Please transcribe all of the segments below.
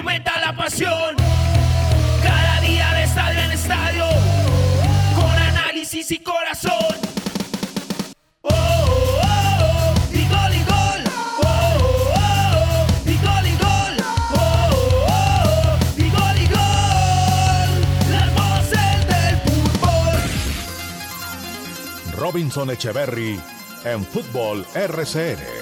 aumenta la pasión, cada día de estadio en estadio, con análisis y corazón. Oh, oh, oh, y gol y gol. Oh, oh, oh, y gol y gol. Oh, oh, oh, y gol y gol. Las voces del fútbol. Robinson Echeverry en Fútbol RCN.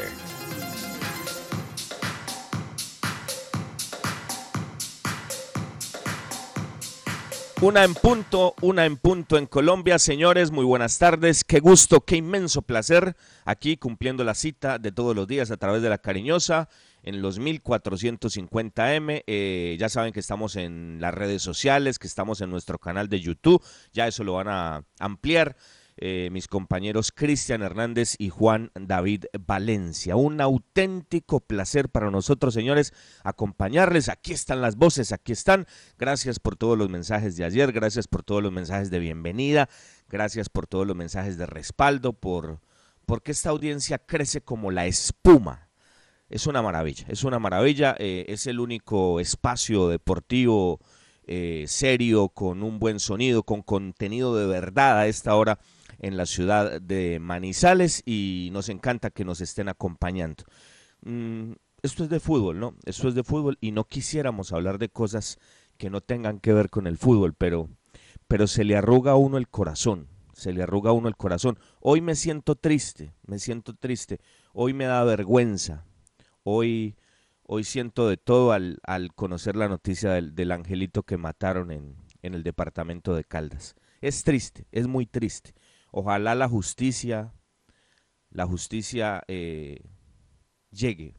Una en punto, una en punto en Colombia. Señores, muy buenas tardes. Qué gusto, qué inmenso placer aquí cumpliendo la cita de todos los días a través de la cariñosa en los 1450M. Eh, ya saben que estamos en las redes sociales, que estamos en nuestro canal de YouTube. Ya eso lo van a ampliar. Eh, mis compañeros Cristian Hernández y Juan David Valencia. Un auténtico placer para nosotros, señores, acompañarles. Aquí están las voces, aquí están. Gracias por todos los mensajes de ayer, gracias por todos los mensajes de bienvenida, gracias por todos los mensajes de respaldo, por porque esta audiencia crece como la espuma. Es una maravilla, es una maravilla. eh, es el único espacio deportivo eh, serio, con un buen sonido, con contenido de verdad a esta hora en la ciudad de Manizales y nos encanta que nos estén acompañando. Mm, esto es de fútbol, ¿no? Esto es de fútbol y no quisiéramos hablar de cosas que no tengan que ver con el fútbol, pero, pero se le arruga a uno el corazón, se le arruga a uno el corazón. Hoy me siento triste, me siento triste, hoy me da vergüenza, hoy, hoy siento de todo al, al conocer la noticia del, del angelito que mataron en, en el departamento de Caldas. Es triste, es muy triste. Ojalá la justicia, la justicia eh, llegue.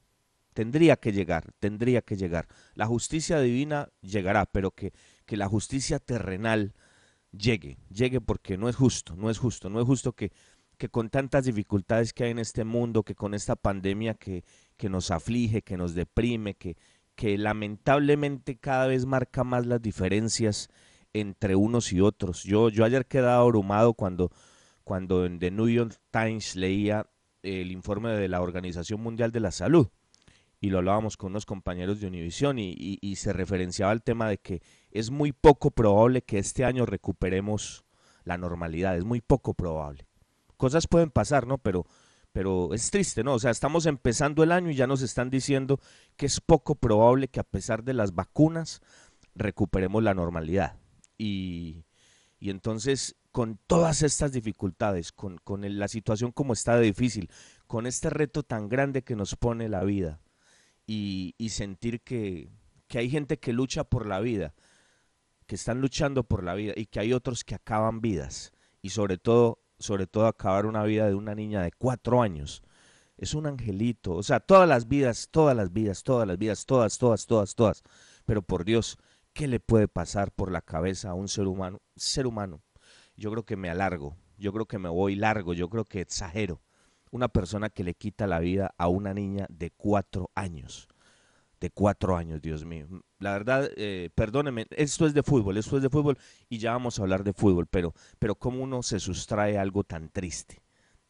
Tendría que llegar, tendría que llegar. La justicia divina llegará, pero que, que la justicia terrenal llegue, llegue porque no es justo, no es justo, no es justo que, que con tantas dificultades que hay en este mundo, que con esta pandemia que, que nos aflige, que nos deprime, que, que lamentablemente cada vez marca más las diferencias entre unos y otros. Yo, yo ayer quedaba abrumado cuando, cuando en The New York Times leía el informe de la Organización Mundial de la Salud y lo hablábamos con unos compañeros de Univisión y, y, y se referenciaba al tema de que es muy poco probable que este año recuperemos la normalidad, es muy poco probable. Cosas pueden pasar, ¿no? Pero, pero es triste, ¿no? O sea, estamos empezando el año y ya nos están diciendo que es poco probable que a pesar de las vacunas recuperemos la normalidad. Y, y entonces, con todas estas dificultades, con, con la situación como está de difícil, con este reto tan grande que nos pone la vida, y, y sentir que, que hay gente que lucha por la vida, que están luchando por la vida, y que hay otros que acaban vidas, y sobre todo, sobre todo acabar una vida de una niña de cuatro años. Es un angelito, o sea, todas las vidas, todas las vidas, todas las vidas, todas, todas, todas, todas. Pero por Dios, ¿qué le puede pasar por la cabeza a un ser humano? Ser humano. Yo creo que me alargo, yo creo que me voy largo, yo creo que exagero. Una persona que le quita la vida a una niña de cuatro años. De cuatro años, Dios mío. La verdad, eh, perdóneme, esto es de fútbol, esto es de fútbol y ya vamos a hablar de fútbol, pero, pero cómo uno se sustrae a algo tan triste.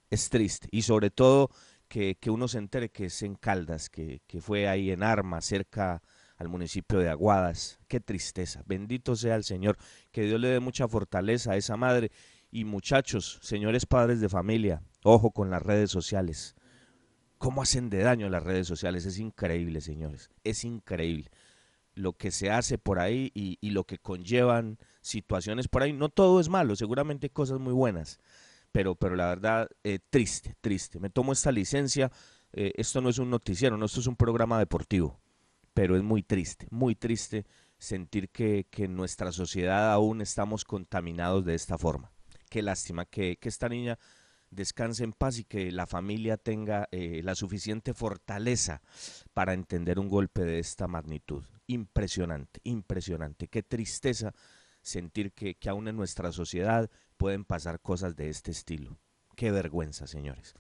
Es triste. Y sobre todo que, que uno se entere que es en Caldas, que, que fue ahí en Arma, cerca al municipio de Aguadas. Qué tristeza. Bendito sea el Señor. Que Dios le dé mucha fortaleza a esa madre. Y muchachos, señores padres de familia, ojo con las redes sociales. ¿Cómo hacen de daño las redes sociales? Es increíble, señores. Es increíble lo que se hace por ahí y, lo que conllevan situaciones por ahí. No todo es malo, seguramente hay cosas muy buenas, pero, pero la verdad, eh, triste, triste. Me tomo esta licencia. eh, esto no es un noticiero, no, esto es un programa deportivo. Pero es muy triste, muy triste sentir que, en nuestra sociedad aún estamos contaminados de esta forma. Qué lástima que, esta niña descanse en paz y que la familia tenga eh, la suficiente fortaleza para entender un golpe de esta magnitud. Impresionante, impresionante. Qué tristeza sentir que, que aún en nuestra sociedad pueden pasar cosas de este estilo. Qué vergüenza, señores.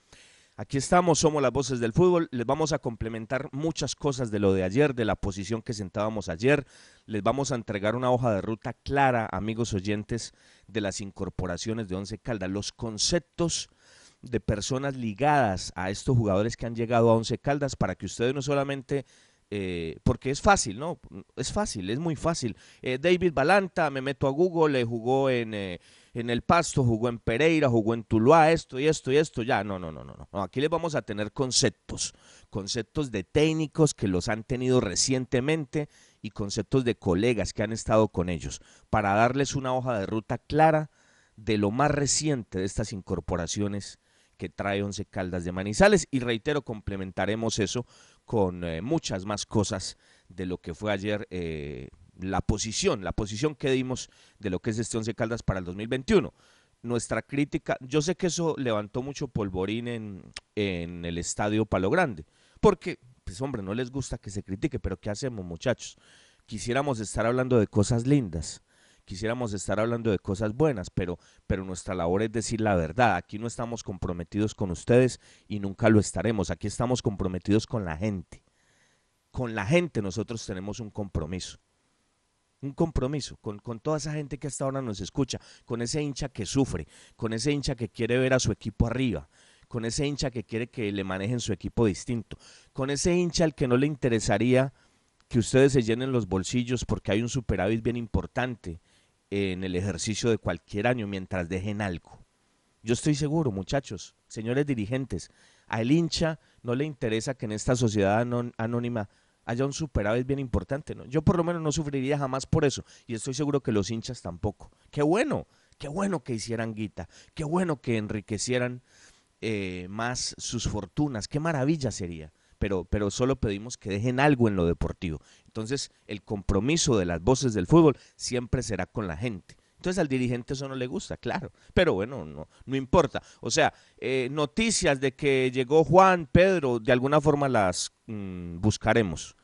Aquí estamos, somos las voces del fútbol. Les vamos a complementar muchas cosas de lo de ayer, de la posición que sentábamos ayer. Les vamos a entregar una hoja de ruta clara, amigos oyentes, de las incorporaciones de Once Caldas, los conceptos de personas ligadas a estos jugadores que han llegado a Once Caldas para que ustedes no solamente eh, porque es fácil, ¿no? Es fácil, es muy fácil. Eh, David Balanta, me meto a Google, le jugó en, eh, en el Pasto, jugó en Pereira, jugó en Tuluá, esto y esto y esto, ya, no, no, no, no, no. Aquí les vamos a tener conceptos, conceptos de técnicos que los han tenido recientemente y conceptos de colegas que han estado con ellos, para darles una hoja de ruta clara de lo más reciente de estas incorporaciones que trae Once Caldas de Manizales y reitero, complementaremos eso con eh, muchas más cosas de lo que fue ayer eh, la posición, la posición que dimos de lo que es este Once Caldas para el 2021. Nuestra crítica, yo sé que eso levantó mucho polvorín en, en el estadio Palo Grande, porque, pues hombre, no les gusta que se critique, pero ¿qué hacemos muchachos? Quisiéramos estar hablando de cosas lindas, quisiéramos estar hablando de cosas buenas, pero, pero nuestra labor es decir la verdad. Aquí no estamos comprometidos con ustedes y nunca lo estaremos. Aquí estamos comprometidos con la gente. Con la gente nosotros tenemos un compromiso un compromiso con, toda esa gente que hasta ahora nos escucha, con ese hincha que sufre, con ese hincha que quiere ver a su equipo arriba, con ese hincha que quiere que le manejen su equipo distinto, con ese hincha al que no le interesaría que ustedes se llenen los bolsillos porque hay un superávit bien importante en el ejercicio de cualquier año mientras dejen algo. Yo estoy seguro, muchachos, señores dirigentes, al hincha no le interesa que en esta sociedad anónima haya un superávit bien importante. ¿no? Yo por lo menos no sufriría jamás por eso y estoy seguro que los hinchas tampoco. Qué bueno, qué bueno que hicieran guita, qué bueno que enriquecieran eh, más sus fortunas, qué maravilla sería. Pero, pero solo pedimos que dejen algo en lo deportivo. Entonces, el compromiso de las voces del fútbol siempre será con la gente. Entonces al dirigente eso no le gusta, claro. Pero bueno, no, no importa. O sea, eh, noticias de que llegó Juan, Pedro, de alguna forma las mm, buscaremos.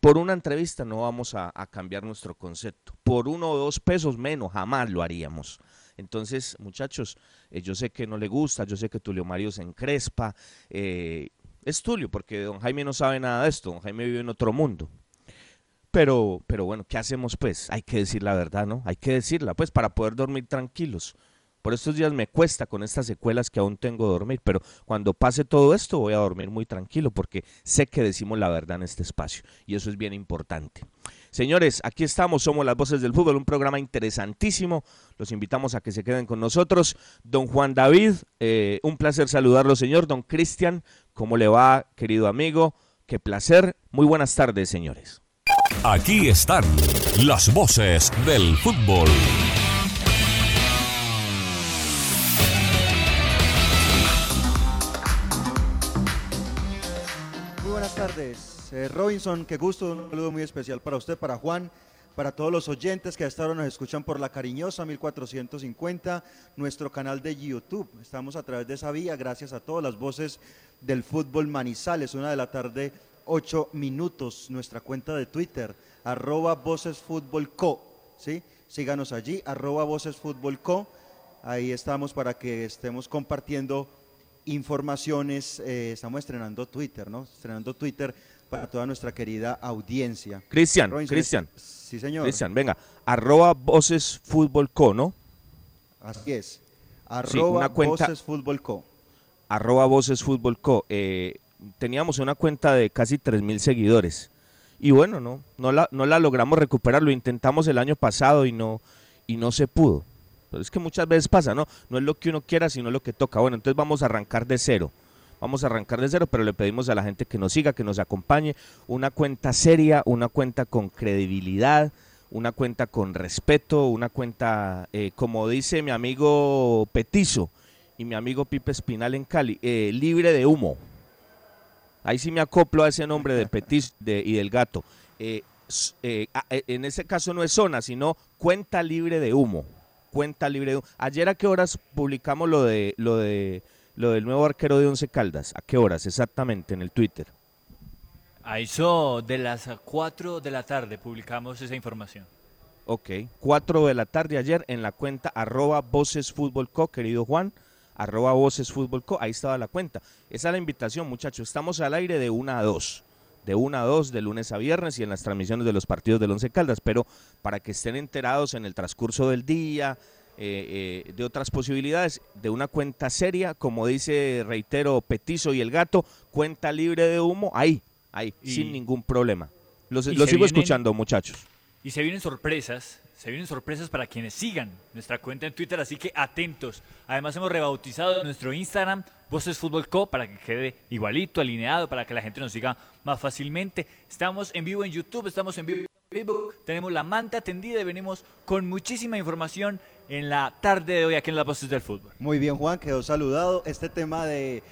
Por una entrevista no vamos a, cambiar nuestro concepto. Por uno o dos pesos menos, jamás lo haríamos. Entonces, muchachos, eh, yo sé que no le gusta, yo sé que Tulio Mario se encrespa. Eh, es Tulio, porque don Jaime no sabe nada de esto, don Jaime vive en otro mundo. Pero, pero bueno, ¿qué hacemos pues? Hay que decir la verdad, ¿no? Hay que decirla, pues, para poder dormir tranquilos. Por estos días me cuesta con estas secuelas que aún tengo de dormir, pero cuando pase todo esto voy a dormir muy tranquilo porque sé que decimos la verdad en este espacio y eso es bien importante. Señores, aquí estamos, somos las voces del fútbol, un programa interesantísimo. Los invitamos a que se queden con nosotros. Don Juan David, eh, un placer saludarlo, señor. Don Cristian, ¿cómo le va, querido amigo? Qué placer. Muy buenas tardes, señores. Aquí están las voces del fútbol. Eh, Robinson, qué gusto, un saludo muy especial para usted, para Juan, para todos los oyentes que hasta ahora nos escuchan por la cariñosa 1450, nuestro canal de YouTube. Estamos a través de esa vía, gracias a todas las voces del fútbol Manizales, una de la tarde, ocho minutos, nuestra cuenta de Twitter, arroba Voces Co, ¿sí? Síganos allí, arroba Voces Co. Ahí estamos para que estemos compartiendo informaciones. Eh, estamos estrenando Twitter, ¿no? Estrenando Twitter para toda nuestra querida audiencia. Cristian, Cristian. Sí, señor. Cristian, venga. Arroba Voces Fútbol Co, ¿no? Así es. Arroba Voces Fútbol Co. Arroba Voces Fútbol Co. Eh, teníamos una cuenta de casi 3.000 seguidores. Y bueno, no, no la, no la logramos recuperar. Lo intentamos el año pasado y no, y no se pudo. Pero es que muchas veces pasa, ¿no? No es lo que uno quiera, sino lo que toca. Bueno, entonces vamos a arrancar de cero. Vamos a arrancar de cero, pero le pedimos a la gente que nos siga, que nos acompañe. Una cuenta seria, una cuenta con credibilidad, una cuenta con respeto, una cuenta, eh, como dice mi amigo Petizo y mi amigo Pipe Espinal en Cali, eh, libre de humo. Ahí sí me acoplo a ese nombre de Petizo y del gato. eh, en ese caso no es zona, sino cuenta libre de humo. Cuenta libre de humo. Ayer a qué horas publicamos lo de lo de lo del nuevo arquero de Once Caldas. ¿A qué horas exactamente en el Twitter? A eso de las 4 de la tarde publicamos esa información. Ok, 4 de la tarde ayer en la cuenta arroba Voces Co, querido Juan, arroba Voces Co, ahí estaba la cuenta. Esa es la invitación, muchachos. Estamos al aire de 1 a 2, de 1 a 2 de lunes a viernes y en las transmisiones de los partidos del Once Caldas, pero para que estén enterados en el transcurso del día, eh, eh, de otras posibilidades, de una cuenta seria, como dice, reitero, Petizo y el gato, cuenta libre de humo, ahí, ahí, sin ningún problema. Los, sigo escuchando, muchachos. Y se vienen sorpresas, se vienen sorpresas para quienes sigan nuestra cuenta en Twitter, así que atentos. Además hemos rebautizado nuestro Instagram, Voces Fútbol Co, para que quede igualito, alineado, para que la gente nos siga más fácilmente. Estamos en vivo en YouTube, estamos en vivo en Facebook, tenemos la manta tendida y venimos con muchísima información en la tarde de hoy aquí en las Voces del Fútbol. Muy bien, Juan, quedó saludado. Este tema de,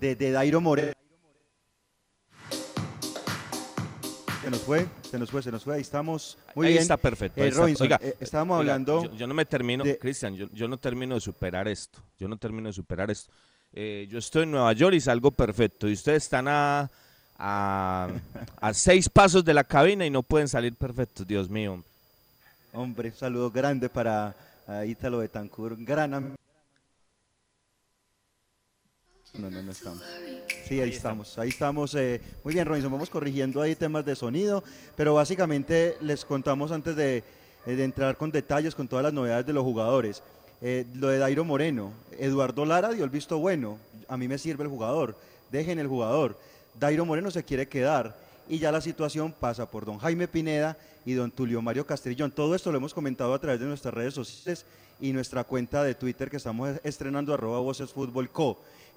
de, de Dairo Moreno Se nos fue, se nos fue, se nos fue. Ahí estamos. Muy ahí bien. está perfecto. Eh, Oiga, eh, estábamos hablando. Yo, no me termino, Cristian, yo, no termino de superar esto. Yo no termino de superar esto. Eh, yo estoy en Nueva York y salgo perfecto. Y ustedes están a, a, a seis pasos de la cabina y no pueden salir perfectos. Dios mío. Hombre, un saludo grande para Ítalo Betancourt. Gran no, no, no estamos. Sí, ahí estamos, ahí estamos. Eh, muy bien, Robinson, vamos corrigiendo ahí temas de sonido, pero básicamente les contamos antes de, eh, entrar con detalles, con todas las novedades de los jugadores. Eh, lo de Dairo Moreno, Eduardo Lara dio el visto bueno, a mí me sirve el jugador, dejen el jugador. Dairo Moreno se quiere quedar y ya la situación pasa por don Jaime Pineda y don Tulio Mario Castrillón. Todo esto lo hemos comentado a través de nuestras redes sociales y nuestra cuenta de Twitter que estamos estrenando arroba Voces.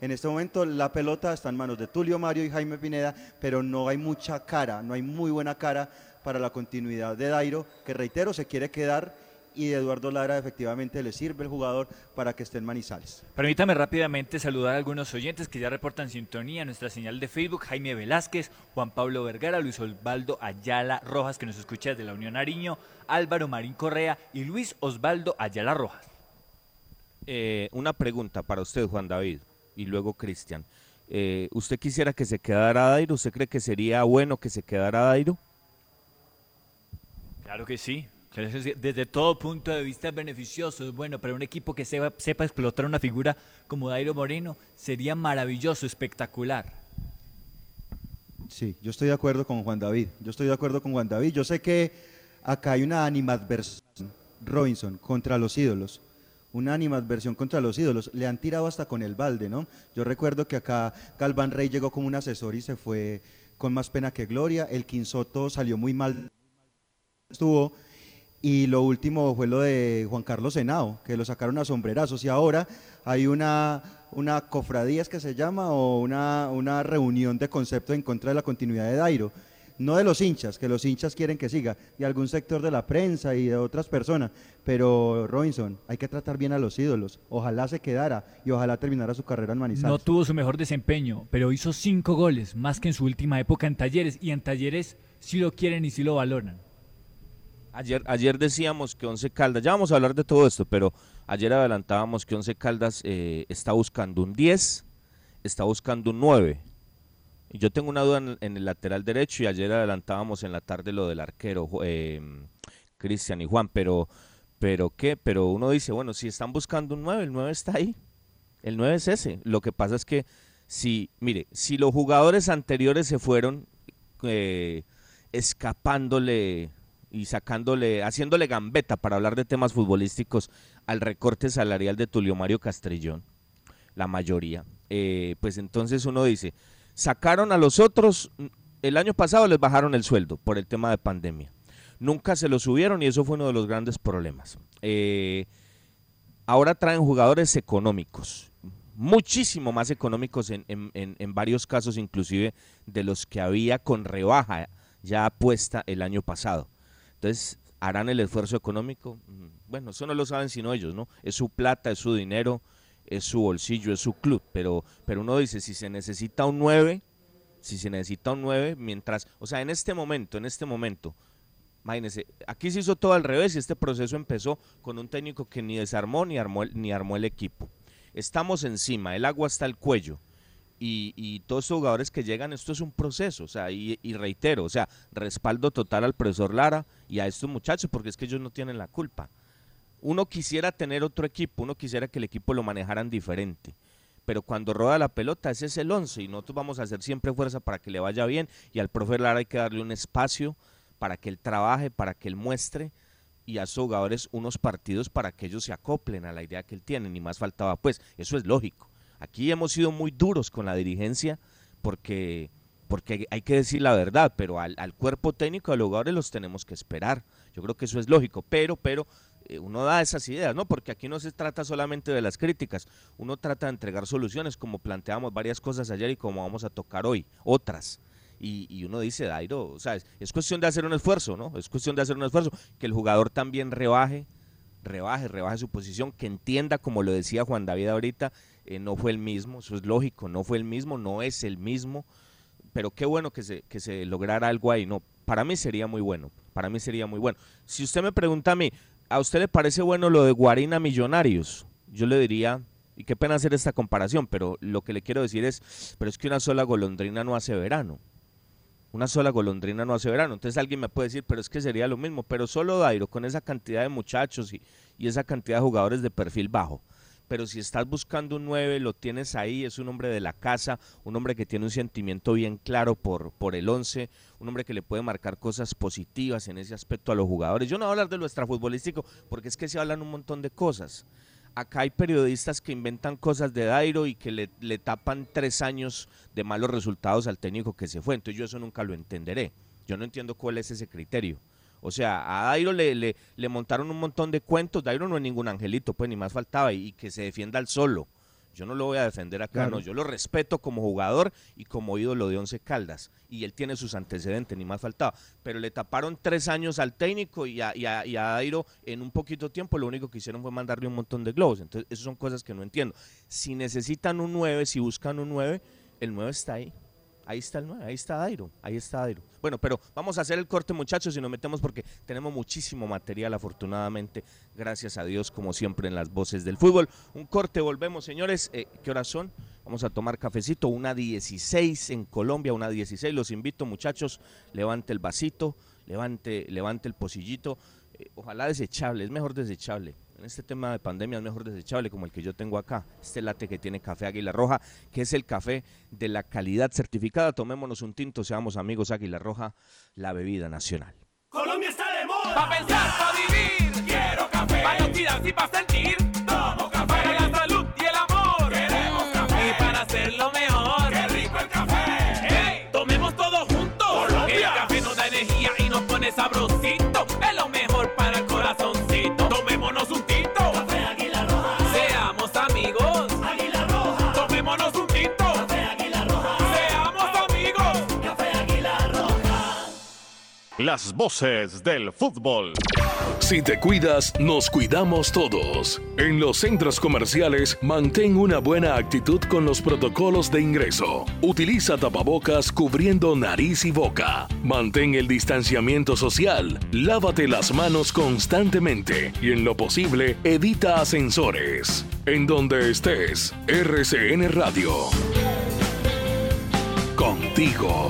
En este momento la pelota está en manos de Tulio Mario y Jaime Pineda, pero no hay mucha cara, no hay muy buena cara para la continuidad de Dairo, que reitero, se quiere quedar y de Eduardo Lara efectivamente le sirve el jugador para que esté en Manizales. Permítame rápidamente saludar a algunos oyentes que ya reportan sintonía nuestra señal de Facebook, Jaime Velázquez, Juan Pablo Vergara, Luis Osvaldo Ayala Rojas, que nos escucha desde la Unión Ariño, Álvaro Marín Correa y Luis Osvaldo Ayala Rojas. Eh, una pregunta para usted, Juan David y luego Cristian. Eh, ¿Usted quisiera que se quedara Dairo? ¿Usted cree que sería bueno que se quedara Dairo? Claro que sí. Desde todo punto de vista es beneficioso, es bueno, pero un equipo que sepa, sepa explotar una figura como Dairo Moreno sería maravilloso, espectacular. Sí, yo estoy de acuerdo con Juan David. Yo estoy de acuerdo con Juan David. Yo sé que acá hay una animadversión, Robinson, contra los ídolos una animadversión contra los ídolos. Le han tirado hasta con el balde, ¿no? Yo recuerdo que acá Galván Rey llegó como un asesor y se fue con más pena que gloria. El Quinsoto salió muy mal. Estuvo. Y lo último fue lo de Juan Carlos Senao, que lo sacaron a sombrerazos. Y ahora hay una, una cofradía, que se llama, o una, una reunión de concepto en contra de la continuidad de Dairo no de los hinchas, que los hinchas quieren que siga, y algún sector de la prensa y de otras personas, pero Robinson, hay que tratar bien a los ídolos, ojalá se quedara y ojalá terminara su carrera en Manizales. No tuvo su mejor desempeño, pero hizo cinco goles, más que en su última época en Talleres, y en Talleres sí lo quieren y sí lo valoran. Ayer, ayer decíamos que Once Caldas, ya vamos a hablar de todo esto, pero ayer adelantábamos que Once Caldas eh, está buscando un 10, está buscando un 9, yo tengo una duda en, el lateral derecho y ayer adelantábamos en la tarde lo del arquero, eh, Cristian y Juan, pero, pero ¿qué? Pero uno dice, bueno, si están buscando un 9, el 9 está ahí. El 9 es ese. Lo que pasa es que si, mire, si los jugadores anteriores se fueron eh, escapándole y sacándole, haciéndole gambeta para hablar de temas futbolísticos al recorte salarial de Tulio Mario Castrillón, la mayoría, eh, pues entonces uno dice, Sacaron a los otros, el año pasado les bajaron el sueldo por el tema de pandemia. Nunca se lo subieron y eso fue uno de los grandes problemas. Eh, ahora traen jugadores económicos, muchísimo más económicos en, en, varios casos, inclusive de los que había con rebaja ya puesta el año pasado. Entonces, ¿harán el esfuerzo económico? Bueno, eso no lo saben sino ellos, ¿no? Es su plata, es su dinero, es su bolsillo, es su club, pero, pero uno dice, si se necesita un 9, Si se necesita un 9, mientras, o sea, en este momento, en este momento, imagínense, aquí se hizo todo al revés y este proceso empezó con un técnico que ni desarmó ni armó, ni armó el equipo. Estamos encima, el agua está al cuello. Y, todos los jugadores que llegan, esto es un proceso, o sea, y, reitero, o sea, respaldo total al profesor Lara y a estos muchachos, porque es que ellos no tienen la culpa. Uno quisiera tener otro equipo, uno quisiera que el equipo lo manejaran diferente, pero cuando roda la pelota, ese es el 11 y nosotros vamos a hacer siempre fuerza para que le vaya bien y al profe Lara hay que darle un espacio para que él trabaje, para que él muestre y a sus jugadores unos partidos para que ellos se acoplen a la idea que él tiene, ni más faltaba, pues eso es lógico Aquí hemos sido muy duros con la dirigencia porque, porque hay que decir la verdad, pero al, cuerpo técnico, a los jugadores los tenemos que esperar. Yo creo que eso es lógico, pero, pero eh, uno da esas ideas, ¿no? Porque aquí no se trata solamente de las críticas, uno trata de entregar soluciones, como planteamos varias cosas ayer y como vamos a tocar hoy, otras. Y, uno dice, Dairo, o es, cuestión de hacer un esfuerzo, ¿no? Es cuestión de hacer un esfuerzo, que el jugador también rebaje, rebaje, rebaje su posición, que entienda, como lo decía Juan David ahorita, eh, no fue el mismo, eso es lógico, no fue el mismo, no es el mismo, pero qué bueno que se, que se lograra algo ahí, no, para mí sería muy bueno, para mí sería muy bueno. Si usted me pregunta a mí, ¿a usted le parece bueno lo de Guarina Millonarios? Yo le diría, y qué pena hacer esta comparación, pero lo que le quiero decir es, pero es que una sola golondrina no hace verano. Una sola golondrina no hace verano. Entonces alguien me puede decir, pero es que sería lo mismo. Pero solo Dairo, con esa cantidad de muchachos y, y esa cantidad de jugadores de perfil bajo. Pero si estás buscando un 9, lo tienes ahí, es un hombre de la casa, un hombre que tiene un sentimiento bien claro por, por el 11, un hombre que le puede marcar cosas positivas en ese aspecto a los jugadores. Yo no voy a hablar de lo extrafutbolístico, porque es que se hablan un montón de cosas acá hay periodistas que inventan cosas de Dairo y que le, le, tapan tres años de malos resultados al técnico que se fue. Entonces yo eso nunca lo entenderé. Yo no entiendo cuál es ese criterio. O sea, a Dairo le, le, le montaron un montón de cuentos. Dairo no es ningún angelito, pues ni más faltaba. Y, y que se defienda al solo. Yo no lo voy a defender acá, Claro. no. Yo lo respeto como jugador y como ídolo de Once Caldas. Y él tiene sus antecedentes, ni más faltaba. Pero le taparon tres años al técnico y a, y a- y a Dairo en un poquito tiempo lo único que hicieron fue mandarle un montón de globos. Entonces, esas son cosas que no entiendo. Si necesitan un 9, si buscan un 9, el 9 está ahí. Ahí está el 9, ahí está Dairo, ahí está Dairo. Bueno, pero vamos a hacer el corte, muchachos, y nos metemos porque tenemos muchísimo material, afortunadamente, gracias a Dios, como siempre, en las voces del fútbol. Un corte, volvemos, señores. Eh, ¿Qué horas son? Vamos a tomar cafecito, una 16 en Colombia, una 16. Los invito, muchachos, levante el vasito, levante, levante el pocillito. Eh, ojalá desechable, es mejor desechable. En este tema de pandemia es mejor desechable como el que yo tengo acá. Este late que tiene café Águila Roja, que es el café de la calidad certificada. Tomémonos un tinto, seamos amigos Águila Roja, la bebida nacional. Colombia está de moda. Pa' pensar, pa' vivir. Quiero café. Pa' y pa' sentir. Las voces del fútbol. Si te cuidas, nos cuidamos todos. En los centros comerciales, mantén una buena actitud con los protocolos de ingreso. Utiliza tapabocas cubriendo nariz y boca. Mantén el distanciamiento social. Lávate las manos constantemente y en lo posible evita ascensores. En donde estés, RCN Radio. Contigo.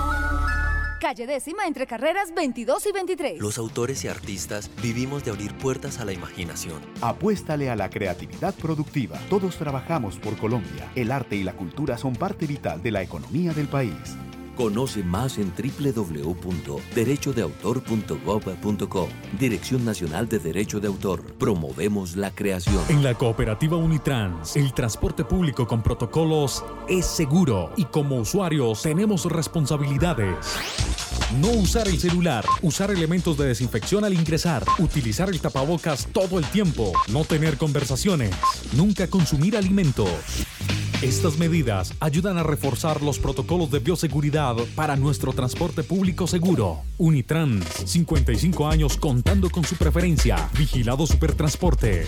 Calle décima entre carreras 22 y 23. Los autores y artistas vivimos de abrir puertas a la imaginación. Apuéstale a la creatividad productiva. Todos trabajamos por Colombia. El arte y la cultura son parte vital de la economía del país. Conoce más en www.derechodeautor.gov.co. Dirección Nacional de Derecho de Autor. Promovemos la creación. En la cooperativa Unitrans, el transporte público con protocolos es seguro y como usuarios tenemos responsabilidades. No usar el celular, usar elementos de desinfección al ingresar, utilizar el tapabocas todo el tiempo, no tener conversaciones, nunca consumir alimentos. Estas medidas ayudan a reforzar los protocolos de bioseguridad para nuestro transporte público seguro. Unitrans, 55 años contando con su preferencia. Vigilado Supertransporte.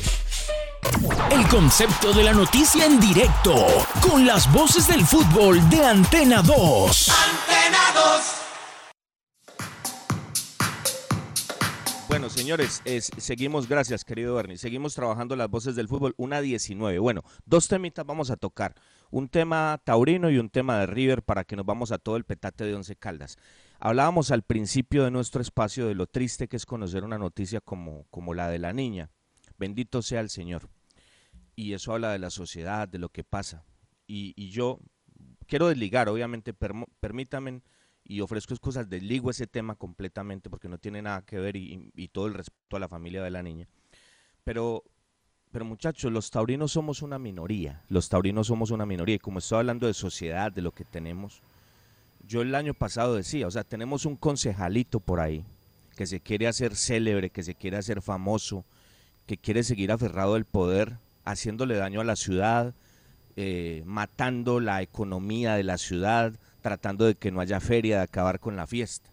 El concepto de la noticia en directo, con las voces del fútbol de Antena 2. Antena 2. Bueno, señores, es- seguimos, gracias, querido Bernie. Seguimos trabajando las voces del fútbol, una 19. Bueno, dos temitas vamos a tocar. Un tema taurino y un tema de River para que nos vamos a todo el petate de Once Caldas. Hablábamos al principio de nuestro espacio de lo triste que es conocer una noticia como, como la de la niña. Bendito sea el Señor. Y eso habla de la sociedad, de lo que pasa. Y, y yo quiero desligar, obviamente, permítanme y ofrezco excusas, desligo ese tema completamente porque no tiene nada que ver y, y- todo el respeto a la familia de la niña. Pero, pero muchachos, los taurinos somos una minoría, los taurinos somos una minoría y como estoy hablando de sociedad, de lo que tenemos, yo el año pasado decía, o sea, tenemos un concejalito por ahí que se quiere hacer célebre, que se quiere hacer famoso, que quiere seguir aferrado al poder, haciéndole daño a la ciudad, eh, matando la economía de la ciudad, tratando de que no haya feria, de acabar con la fiesta.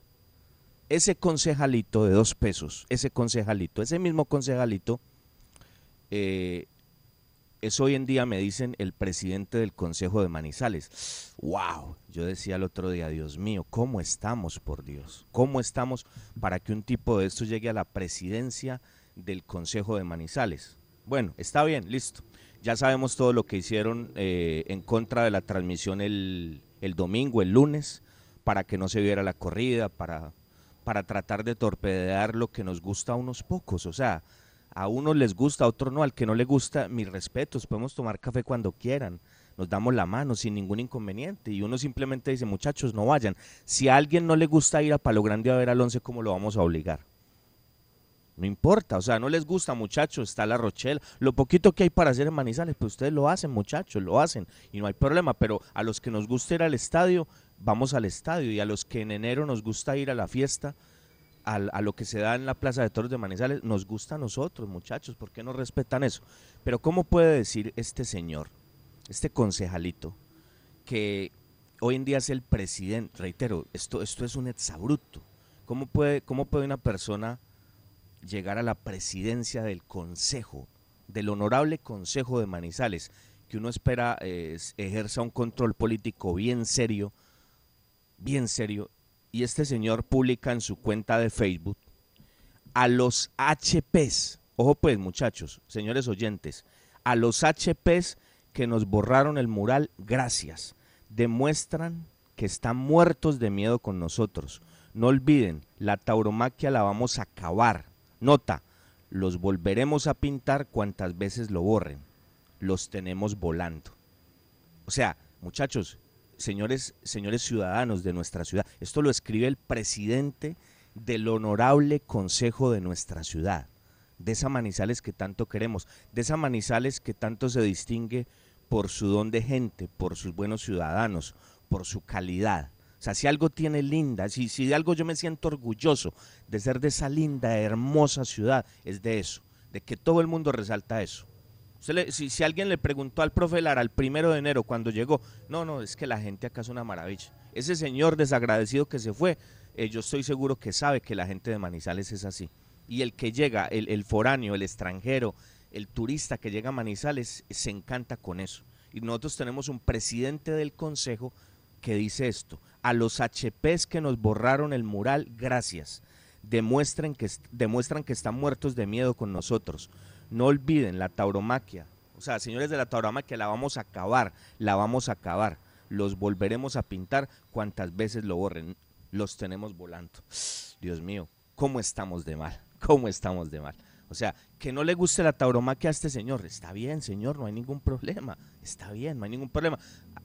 Ese concejalito de dos pesos, ese concejalito, ese mismo concejalito, eh, es hoy en día, me dicen, el presidente del Consejo de Manizales. ¡Wow! Yo decía el otro día, Dios mío, ¿cómo estamos, por Dios? ¿Cómo estamos para que un tipo de esto llegue a la presidencia del Consejo de Manizales? Bueno, está bien, listo. Ya sabemos todo lo que hicieron eh, en contra de la transmisión el, el domingo, el lunes, para que no se viera la corrida, para, para tratar de torpedear lo que nos gusta a unos pocos. O sea, a unos les gusta, a otros no. Al que no le gusta, mis respetos, podemos tomar café cuando quieran. Nos damos la mano sin ningún inconveniente. Y uno simplemente dice, muchachos, no vayan. Si a alguien no le gusta ir a Palo Grande a ver al once, ¿cómo lo vamos a obligar? No importa, o sea, no les gusta, muchachos, está la Rochelle. Lo poquito que hay para hacer en Manizales, pues ustedes lo hacen, muchachos, lo hacen y no hay problema. Pero a los que nos gusta ir al estadio, vamos al estadio. Y a los que en enero nos gusta ir a la fiesta, al- a, lo que se da en la Plaza de Toros de Manizales, nos gusta a nosotros, muchachos, ¿por qué no respetan eso? Pero ¿cómo puede decir este señor, este concejalito, que hoy en día es el presidente? Reitero, esto, esto es un exabrupto. ¿Cómo puede, ¿Cómo puede una persona llegar a la presidencia del consejo, del honorable consejo de Manizales, que uno espera es- ejerza un control político bien serio, bien serio, y este señor publica en su cuenta de Facebook a los HPs, ojo pues muchachos, señores oyentes, a los HPs que nos borraron el mural, gracias, demuestran que están muertos de miedo con nosotros. No olviden, la tauromaquia la vamos a acabar. Nota, los volveremos a pintar cuantas veces lo borren. Los tenemos volando. O sea, muchachos, señores, señores ciudadanos de nuestra ciudad, esto lo escribe el presidente del honorable consejo de nuestra ciudad, de esa Manizales que tanto queremos, de esa Manizales que tanto se distingue por su don de gente, por sus buenos ciudadanos, por su calidad. O sea, si algo tiene linda, si, si de algo yo me siento orgulloso de ser de esa linda, hermosa ciudad, es de eso, de que todo el mundo resalta eso. Le- si, si alguien le preguntó al profe Lara el primero de enero cuando llegó, no, no, es que la gente acá es una maravilla. Ese señor desagradecido que se fue, eh, yo estoy seguro que sabe que la gente de Manizales es así. Y el que llega, el, el foráneo, el extranjero, el turista que llega a Manizales, se encanta con eso. Y nosotros tenemos un presidente del consejo que dice esto, a los HPs que nos borraron el mural, gracias. Demuestren que, est- demuestran que están muertos de miedo con nosotros. No olviden la tauromaquia. O sea, señores de la tauromaquia, la vamos a acabar, la vamos a acabar. Los volveremos a pintar cuantas veces lo borren. Los tenemos volando. Dios mío, ¿cómo estamos de mal? ¿Cómo estamos de mal? O sea, que no le guste la tauromaquia a este señor. Está bien, señor, no hay ningún problema. Está bien, no hay ningún problema.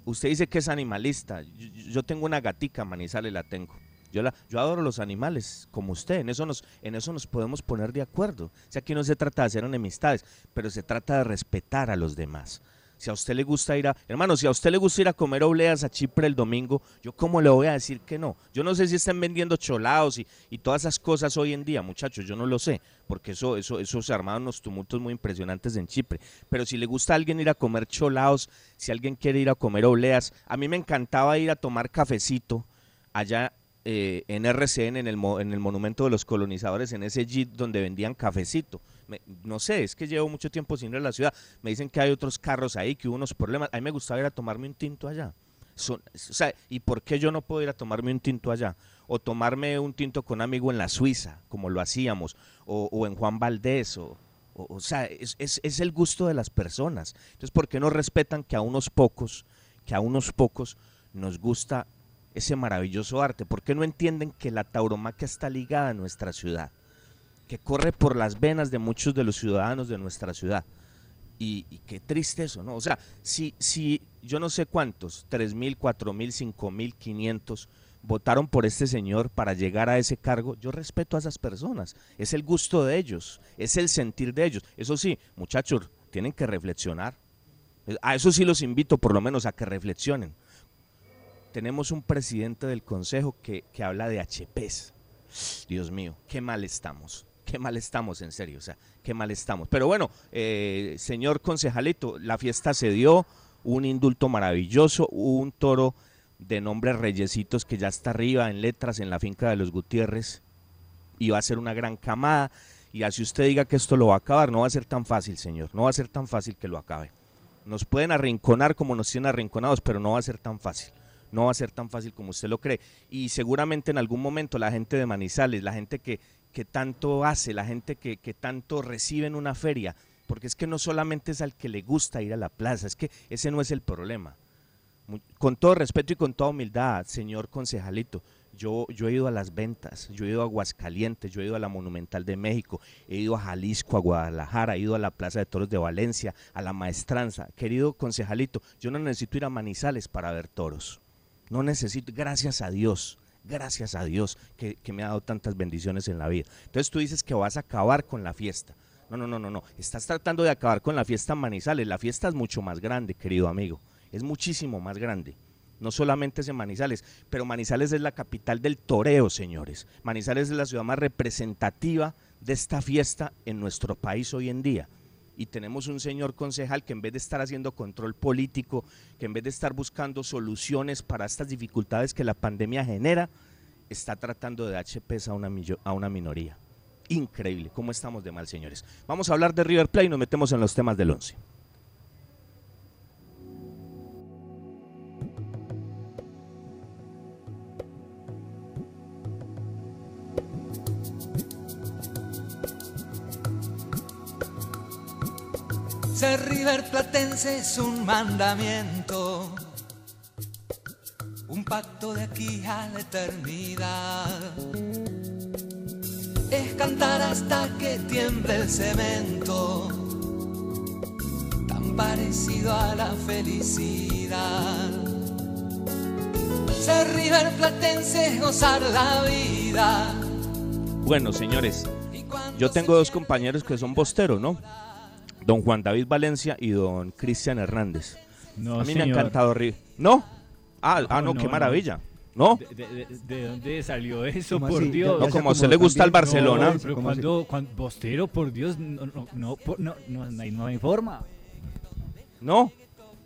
Usted dice que es animalista. Yo, tengo una gatica, Manizales la tengo. Yo, la, yo adoro los animales, como usted. En eso, nos, en eso nos podemos poner de acuerdo. O sea, aquí no se trata de hacer enemistades, pero se trata de respetar a los demás. Si a usted le gusta ir a, hermano, si a usted le gusta ir a comer obleas a Chipre el domingo, yo cómo le voy a decir que no. Yo no sé si están vendiendo cholados y, y todas esas cosas hoy en día, muchachos, yo no lo sé, porque eso, eso, eso se armaron unos tumultos muy impresionantes en Chipre. Pero si le gusta a alguien ir a comer cholados, si alguien quiere ir a comer obleas, a mí me encantaba ir a tomar cafecito allá eh, en RCN, en el, en el Monumento de los Colonizadores, en ese jeep donde vendían cafecito. No sé, es que llevo mucho tiempo sin ir a la ciudad. Me dicen que hay otros carros ahí, que hubo unos problemas. A mí me gustaba ir a tomarme un tinto allá. ¿y por qué yo no puedo ir a tomarme un tinto allá? O tomarme un tinto con un amigo en la Suiza, como lo hacíamos, o, en Juan Valdés, o, sea, es, es- es el gusto de las personas. Entonces, ¿por qué no respetan que a unos pocos, que a unos pocos nos gusta ese maravilloso arte? ¿Por qué no entienden que la tauromaquia está ligada a nuestra ciudad? Que corre por las venas de muchos de los ciudadanos de nuestra ciudad. Y, qué triste eso, ¿no? O sea, si, si yo no sé cuántos, tres mil, cuatro mil, cinco mil, quinientos, votaron por este señor para llegar a ese cargo, yo respeto a esas personas. Es el gusto de ellos, es el sentir de ellos. Eso sí, muchachos, tienen que reflexionar. A eso sí los invito por lo menos a que reflexionen. Tenemos un presidente del consejo que, que habla de HPs. Dios mío, qué mal estamos. Qué mal estamos, en serio. O sea, qué mal estamos. Pero bueno, eh, señor concejalito, la fiesta se dio, un indulto maravilloso, un toro de nombre Reyesitos que ya está arriba en letras en la finca de los Gutiérrez y va a ser una gran camada. Y así usted diga que esto lo va a acabar, no va a ser tan fácil, señor. No va a ser tan fácil que lo acabe. Nos pueden arrinconar como nos tienen arrinconados, pero no va a ser tan fácil. No va a ser tan fácil como usted lo cree. Y seguramente en algún momento la gente de Manizales, la gente que, que tanto hace, la gente que, que tanto recibe en una feria, porque es que no solamente es al que le gusta ir a la plaza, es que ese no es el problema. Con todo respeto y con toda humildad, señor concejalito, yo, yo he ido a las ventas, yo he ido a Aguascalientes, yo he ido a la Monumental de México, he ido a Jalisco, a Guadalajara, he ido a la Plaza de Toros de Valencia, a la Maestranza. Querido concejalito, yo no necesito ir a Manizales para ver toros. No necesito, gracias a Dios, gracias a Dios que, me ha dado tantas bendiciones en la vida. Entonces tú dices que vas a acabar con la fiesta. No, no, no, no, no. Estás tratando de acabar con la fiesta en Manizales. La fiesta es mucho más grande, querido amigo. Es muchísimo más grande. No solamente es en Manizales, pero Manizales es la capital del toreo, señores. Manizales es la ciudad más representativa de esta fiesta en nuestro país hoy en día. Y tenemos un señor concejal que en vez de estar haciendo control político, que en vez de estar buscando soluciones para estas dificultades que la pandemia genera, está tratando de dar a una, a una minoría. Increíble, cómo estamos de mal, señores. Vamos a hablar de River Plate y nos metemos en los temas del 11. Ser River Platense es un mandamiento, un pacto de aquí a la eternidad. Es cantar hasta que tiemble el cemento, tan parecido a la felicidad. Ser River Platense es gozar la vida. Bueno, señores, yo tengo dos compañeros que son bosteros, ¿no? Don Juan David Valencia y don Cristian Hernández. No, a mí me ha encantado River. ¿No? Ah, ah, no, no, qué no. maravilla. ¿No? ¿De, de- de- de dónde salió eso, ¿Cómo por así? Dios? No, como a usted le gusta el Barcelona. No, pero cuando, cuando- Bostero, por Dios, no, no, no, por- no, no, no hay, no hay forma. ¿No?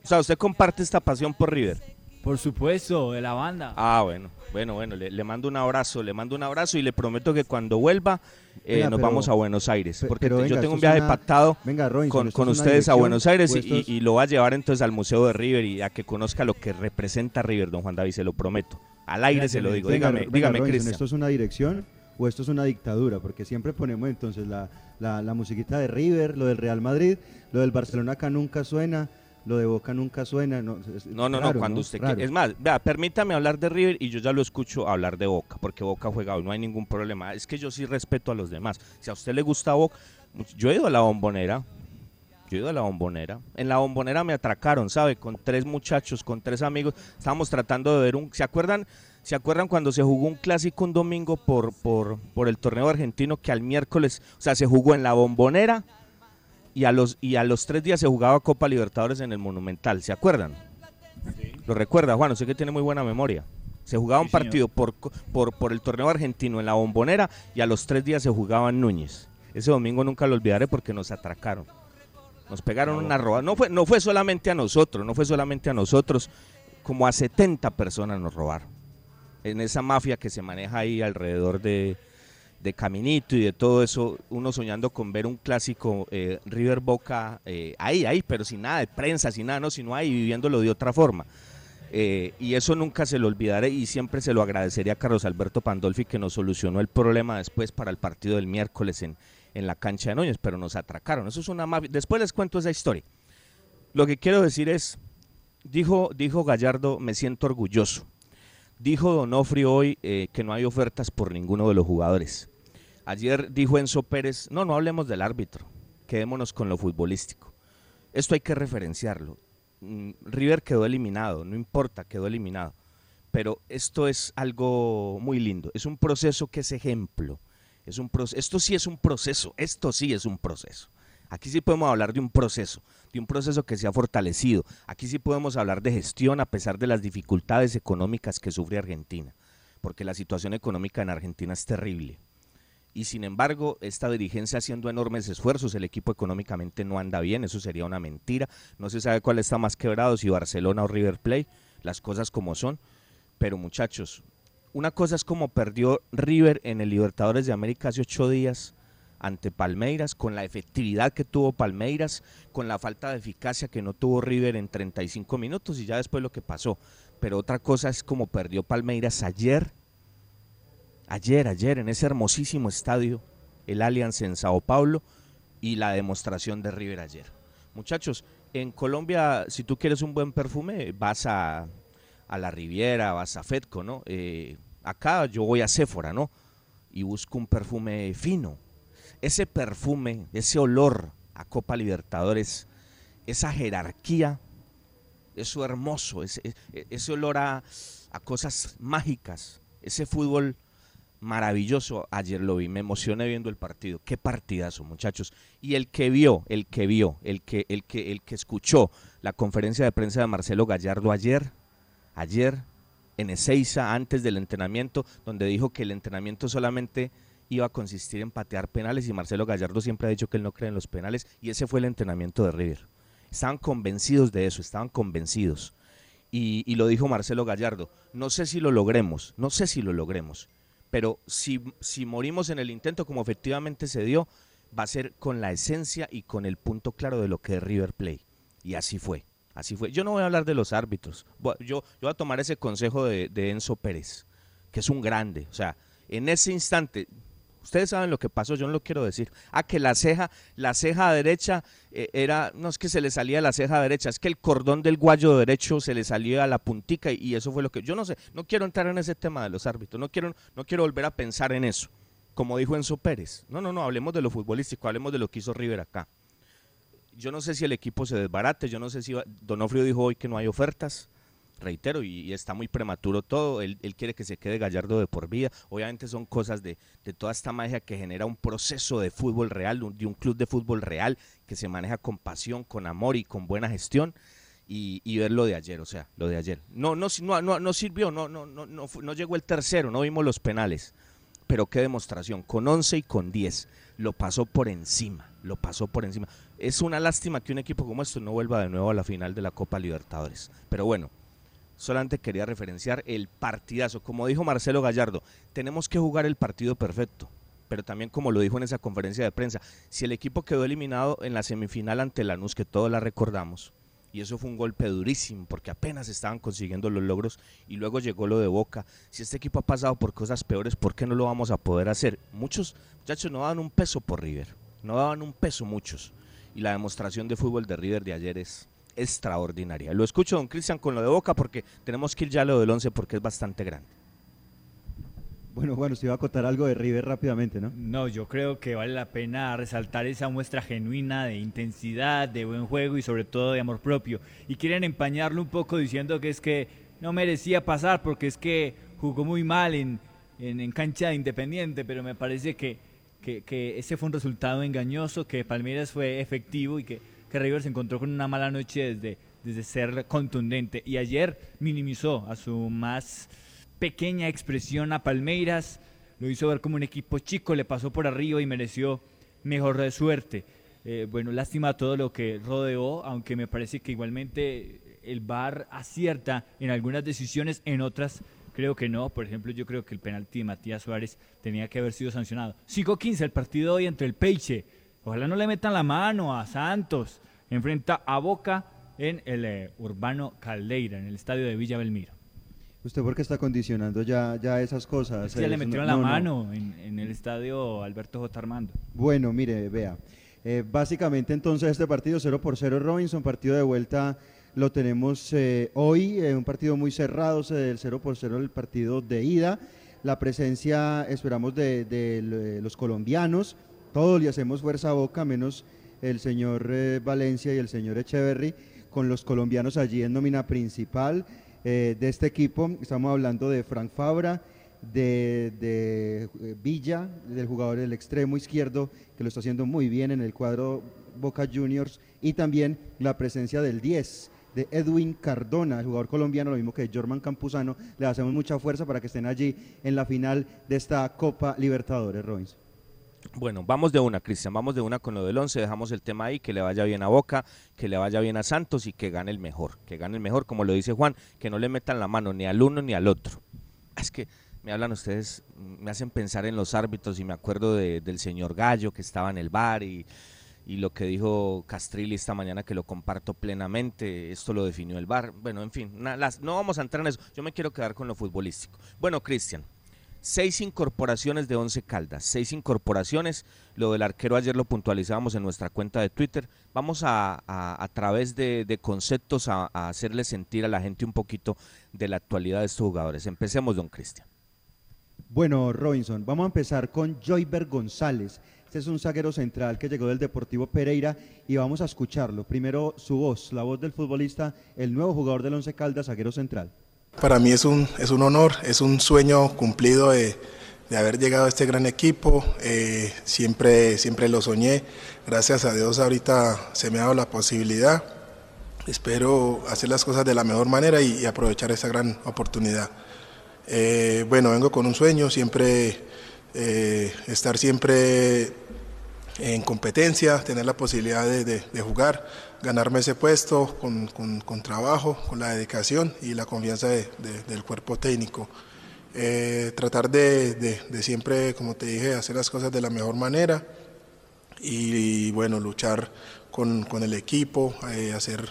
O sea, usted comparte esta pasión por River. Por supuesto, de la banda. Ah, bueno, bueno, bueno, le, le mando un abrazo, le mando un abrazo y le prometo que cuando vuelva eh, Venga, nos pero- vamos a Buenos Aires. Porque pero te- venga, yo tengo un viaje una- pactado Venga, Robinson, con, ¿esto con es una ustedes a Buenos Aires y, lo va a llevar entonces al Museo de River y a que conozca lo que representa River, don Juan David, se lo prometo. Al aire se lo digo. Dígame, dígame, Cristian. ¿Esto es una dirección o esto es una dictadura? Porque siempre ponemos entonces la, la, la musiquita de River, lo del Real Madrid, lo del Barcelona acá nunca suena, lo de Boca nunca suena. No, es- No, no, raro, no, cuando usted Raro. quiera. Es más, vea, permítame hablar de River y yo ya lo escucho hablar de Boca, porque Boca juega hoy, no hay ningún problema. Es que yo sí respeto a los demás. Si a usted le gusta Boca, yo he ido a la bombonera. Yo he ido a la bombonera. En la bombonera me atracaron, ¿sabe? Con tres muchachos, con tres amigos. Estábamos tratando de ver un. ¿Se acuerdan? ¿Se acuerdan cuando se jugó un clásico un domingo por, por, por el torneo argentino que al miércoles, o sea, se jugó en la bombonera y a los y a los tres días se jugaba Copa Libertadores en el Monumental, ¿se acuerdan? Lo recuerda, Juan, sé que tiene muy buena memoria. Se jugaba un Sí, partido por, por, por el torneo argentino en la bombonera y a los tres días se jugaba en Núñez. Ese domingo nunca lo olvidaré porque nos atracaron. Nos pegaron una roba. No fue, no fue solamente a nosotros, no fue solamente a nosotros. Como a 70 personas nos robaron. En esa mafia que se maneja ahí alrededor de, de Caminito y de todo eso, uno soñando con ver un clásico eh, River Boca eh, ahí, ahí, pero sin nada de prensa, sin nada, no, sino ahí viviéndolo de otra forma. Eh, y eso nunca se lo olvidaré y siempre se lo agradecería a Carlos Alberto Pandolfi que nos solucionó el problema después para el partido del miércoles en, en la cancha de Núñez, pero nos atracaron. Eso es una mafia. Después les cuento esa historia. Lo que quiero decir es, dijo, dijo Gallardo, me siento orgulloso. Dijo Donofrio hoy eh, que no hay ofertas por ninguno de los jugadores. Ayer dijo Enzo Pérez, no, no hablemos del árbitro, quedémonos con lo futbolístico. Esto hay que referenciarlo. Mm, River quedó eliminado, no importa, quedó eliminado. Pero esto es algo muy lindo, es un proceso que es ejemplo. Es un proce- esto sí es un proceso, esto sí es un proceso. Aquí sí podemos hablar de un proceso, de un proceso que se ha fortalecido. Aquí sí podemos hablar de gestión a pesar de las dificultades económicas que sufre Argentina, porque la situación económica en Argentina es terrible. Y sin embargo, esta dirigencia haciendo enormes esfuerzos, el equipo económicamente no anda bien, eso sería una mentira. No se sabe cuál está más quebrado, si Barcelona o River Plate, las cosas como son. Pero muchachos, una cosa es como perdió River en el Libertadores de América hace ocho días ante Palmeiras, con la efectividad que tuvo Palmeiras, con la falta de eficacia que no tuvo River en 35 minutos y ya después lo que pasó. Pero otra cosa es como perdió Palmeiras ayer, ayer, ayer, en ese hermosísimo estadio, el Allianz en Sao Paulo y la demostración de River ayer. Muchachos, en Colombia, si tú quieres un buen perfume, vas a, a la Riviera, vas a Fedco, ¿no? Eh, acá yo voy a Sephora, ¿no? Y busco un perfume fino. Ese perfume, ese olor a Copa Libertadores, esa jerarquía, eso hermoso, ese, e- olor a, a cosas mágicas, ese fútbol maravilloso. Ayer lo vi, me emocioné viendo el partido. Qué partidazo, muchachos. Y el que vio, el que vio, el que, el que, el que escuchó la conferencia de prensa de Marcelo Gallardo ayer, ayer en Ezeiza, antes del entrenamiento, donde dijo que el entrenamiento solamente iba a consistir en patear penales y Marcelo Gallardo siempre ha dicho que él no cree en los penales y ese fue el entrenamiento de River. Estaban convencidos de eso, estaban convencidos. Y, lo dijo Marcelo Gallardo, no sé si lo logremos, no sé si lo logremos, pero si, si morimos en el intento como efectivamente se dio, va a ser con la esencia y con el punto claro de lo que es River Play. Y así fue, así fue. Yo no voy a hablar de los árbitros, yo, yo voy a tomar ese consejo de Enzo Pérez, que es un grande. O sea, en ese instante, ustedes saben lo que pasó, yo no lo quiero decir. Ah, que la ceja, la ceja derecha eh, era, no es que se le salía la ceja derecha, es que el cordón del guayo derecho se le salía a la puntica y, eso fue lo que, yo no sé, no quiero entrar en ese tema de los árbitros, no quiero, no quiero volver a pensar en eso, como dijo Enzo Pérez. No, no, no, hablemos de lo futbolístico, hablemos de lo que hizo River acá. Yo no sé si el equipo se desbarate, yo no sé si Donofrio dijo hoy que no hay ofertas, reitero, y, está muy prematuro todo, él, quiere que se quede Gallardo de por vida, obviamente son cosas de, de toda esta magia que genera un proceso de fútbol real, de un club de fútbol real que se maneja con pasión, con amor y con buena gestión. Y, y ver lo de ayer, o sea, lo de ayer. No, no, no, no, sirvió, no, no, no, no, no llegó el tercero, no vimos los penales. Pero qué demostración, con 11 y con 10, lo pasó por encima, lo pasó por encima. Es una lástima que un equipo como esto no vuelva de nuevo a la final de la Copa Libertadores. Pero bueno, solamente quería referenciar el partidazo. Como dijo Marcelo Gallardo, tenemos que jugar el partido perfecto. Pero también como lo dijo en esa conferencia de prensa, si el equipo quedó eliminado en la semifinal ante Lanús, que todos la recordamos, y eso fue un golpe durísimo porque apenas estaban consiguiendo los logros y luego llegó lo de Boca. Si este equipo ha pasado por cosas peores, ¿por qué no lo vamos a poder hacer? Muchos muchachos no daban un peso por River, no daban un peso muchos. Y la demostración de fútbol de River de ayer es extraordinaria. Lo escucho, don Cristian, con lo de Boca porque tenemos que ir ya a lo del 11 porque es bastante grande. Bueno, bueno, usted iba a contar algo de River rápidamente, ¿no? No, yo creo que vale la pena resaltar esa muestra genuina de intensidad, de buen juego y sobre todo de amor propio. Y quieren empañarlo un poco diciendo que es que no merecía pasar porque es que jugó muy mal en, en, en cancha de Independiente, pero me parece que que, que ese fue un resultado engañoso, que Palmeiras fue efectivo y que, que River se encontró con una mala noche desde, desde ser contundente. Y ayer minimizó a su más pequeña expresión a Palmeiras, lo hizo ver como un equipo chico, le pasó por arriba y mereció mejor suerte. Eh, bueno, lástima todo lo que rodeó, aunque me parece que igualmente el VAR acierta en algunas decisiones, en otras creo que no. Por ejemplo, yo creo que el penalti de Matías Suárez tenía que haber sido sancionado. 5-15 el partido hoy entre el Peiche. Ojalá no le metan la mano a Santos. Enfrenta a Boca en el eh, Urbano Caldeira, en el estadio de Villa Belmiro. ¿Usted por qué está condicionando ya, ya esas cosas? ya le metieron la mano En, en, el estadio Alberto J. Armando. Bueno, mire, vea. Eh, básicamente entonces este partido 0 por 0 Robinson, partido de vuelta lo tenemos eh, hoy, eh, un partido muy cerrado, del 0 por 0 el partido de ida. La presencia, esperamos, de, los colombianos. Todos le hacemos fuerza a boca, menos el señor Valencia y el señor Echeverry, con los colombianos allí en nómina principal de este equipo. Estamos hablando de Frank Fabra, de, eh, Villa, del jugador del extremo izquierdo, que lo está haciendo muy bien en el cuadro Boca Juniors, y también la presencia del 10 de Edwin Cardona, el jugador colombiano, lo mismo que Jorman Campuzano. Le hacemos mucha fuerza para que estén allí en la final de esta Copa Libertadores, Robinson. Bueno, vamos de una, Cristian, vamos de una con lo del 11, dejamos el tema ahí, que le vaya bien a Boca, que le vaya bien a Santos y que gane el mejor, que gane el mejor, como lo dice Juan, que no le metan la mano ni al uno ni al otro. Es que me hablan ustedes, me hacen pensar en los árbitros y me acuerdo del señor Gallo que estaba en el bar y, lo que dijo Castrilli esta mañana que lo comparto plenamente, esto lo definió el bar. Bueno, en fin, no vamos a entrar en eso, yo me quiero quedar con lo futbolístico. Bueno, Cristian, seis incorporaciones de Once Caldas, seis incorporaciones, lo del arquero ayer lo puntualizábamos en nuestra cuenta de Twitter, vamos a, a, través de, conceptos a, a hacerle sentir a la gente un poquito de la actualidad de estos jugadores. Empecemos, don Cristian. Bueno, Robinson, vamos a empezar con Joyber González. Este es un zaguero central que llegó del Deportivo Pereira y vamos a escucharlo. Primero su voz, la voz del futbolista, el nuevo jugador del Once Caldas, zaguero central. Para mí es un, es un honor, es un sueño cumplido de, haber llegado a este gran equipo. Eh, siempre, siempre lo soñé. Gracias a Dios ahorita se me ha dado la posibilidad. Espero hacer las cosas de la mejor manera y aprovechar esta gran oportunidad. Eh, bueno, vengo con un sueño, siempre eh, estar siempre en competencia, tener la posibilidad de, jugar, ganarme ese puesto con, trabajo, con la dedicación y la confianza del cuerpo técnico. Eh, tratar de, siempre, como te dije, hacer las cosas de la mejor manera y, bueno, luchar con, el equipo, hacer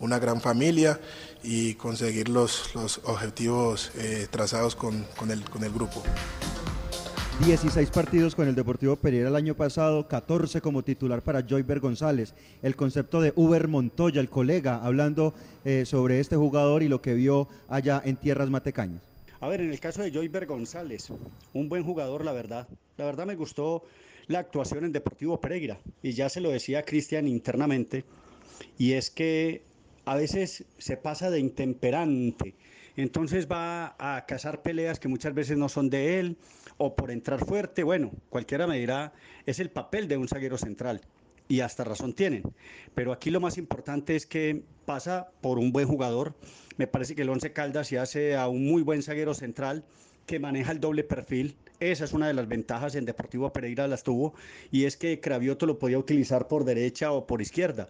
una gran familia y conseguir los, los objetivos eh, trazados con, con, el, con el grupo. 16 partidos con el Deportivo Pereira el año pasado, 14 como titular para Joyber González. El concepto de Uber Montoya, el colega, hablando eh, sobre este jugador y lo que vio allá en Tierras Matecañas. A ver, en el caso de Joyber González, un buen jugador, la verdad. La verdad me gustó la actuación en Deportivo Pereira. Y ya se lo decía Cristian internamente. Y es que a veces se pasa de intemperante. Entonces va a cazar peleas que muchas veces no son de él o por entrar fuerte. Bueno, cualquiera me dirá, es el papel de un zaguero central y hasta razón tienen. Pero aquí lo más importante es que pasa por un buen jugador. Me parece que el Once Caldas se hace a un muy buen zaguero central que maneja el doble perfil. Esa es una de las ventajas en Deportivo Pereira las tuvo y es que Cravioto lo podía utilizar por derecha o por izquierda.